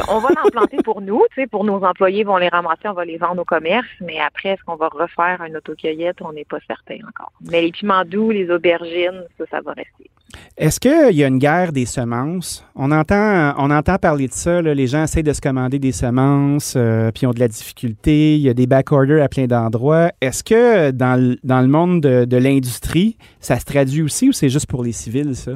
On va l'implanter pour nous, pour nos employés, vont les ramasser, on va les vendre au commerce, mais après, est-ce qu'on va refaire un autocueillette? On n'est pas certain encore. Mais les piments doux, les aubergines, ça, ça va rester. Est-ce qu'il y a une guerre des semences? On entend, on entend parler de ça. les gens essayent de se commander des semences, euh, puis ont de la difficulté. Il y a des backorders à plein d'endroits. Est-ce que dans le, dans le monde de, l'industrie, ça se traduit aussi ou c'est juste pour les civils, ça?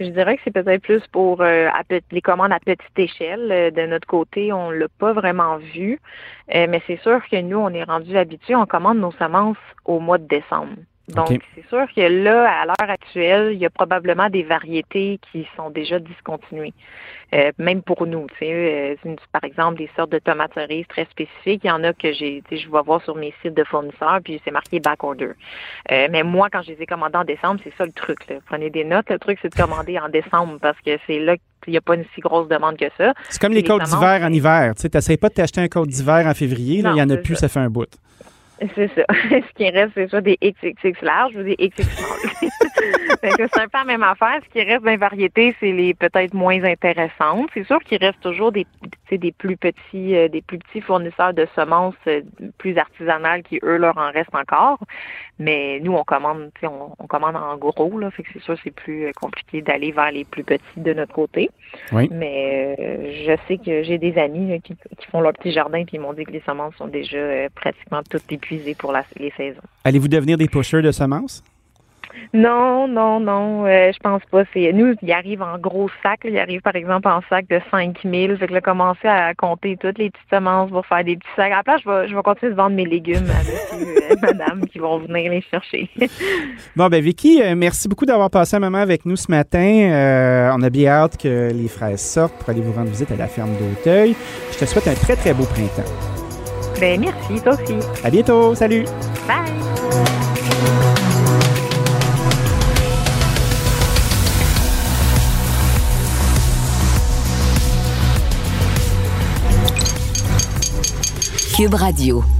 Je dirais que c'est peut-être plus pour euh, les commandes à petite échelle. Euh, de notre côté, on l'a pas vraiment vu, mais c'est sûr que nous, on est rendu habitués. On commande nos semences au mois de décembre. Donc, c'est sûr que là, à l'heure actuelle, il y a probablement des variétés qui sont déjà discontinuées. Euh, même pour nous, tu sais, euh, par exemple, des sortes de tomates cerises très spécifiques. Il y en a que j'ai, je vais voir sur mes sites de fournisseurs, puis c'est marqué back order. Euh, mais moi, quand je les ai commandés en décembre, c'est ça le truc. Là. Prenez des notes. Le truc, c'est de commander en décembre parce que c'est là qu'il n'y a pas une si grosse demande que ça. C'est comme les, côtes d'hiver en hiver. Tu sais, pas de t'acheter un côte d'hiver en février. il n'y en a plus, ça. ça fait un bout. C'est ça. Ce qui reste, c'est soit des XXX larges ou des XX small. c'est un peu la même affaire. Ce qui reste dans les variétés, c'est les peut-être moins intéressantes. C'est sûr qu'il reste toujours des, des plus petits, euh, des plus petits fournisseurs de semences euh, plus artisanales qui, eux, leur en restent encore. Mais nous, on commande, on, on commande en gros, là. Fait que c'est sûr, c'est plus euh, compliqué d'aller vers les plus petits de notre côté. Oui. Mais je sais que j'ai des amis qui, font leur petit jardin puis ils m'ont dit que les semences sont déjà pratiquement toutes épuisées pour les saisons. Allez-vous devenir des pushers de semences? Non, non, non, euh, je pense pas. C'est nous, il arrive en gros sacs. Il arrive par exemple en sac de 5000. Fait que là, commencer à compter toutes les petites semences pour faire des petits sacs. La je vais, je vais continuer de vendre mes légumes à monsieur, euh, madame qui vont venir les chercher. bon, ben Vicky, euh, merci beaucoup d'avoir passé un moment avec nous ce matin. on a bien hâte que les fraises sortent pour aller vous rendre visite à la ferme d'Auteuil. Je te souhaite un très, très beau printemps. Ben, merci, toi aussi. À bientôt. Salut. Bye. Cube Radio.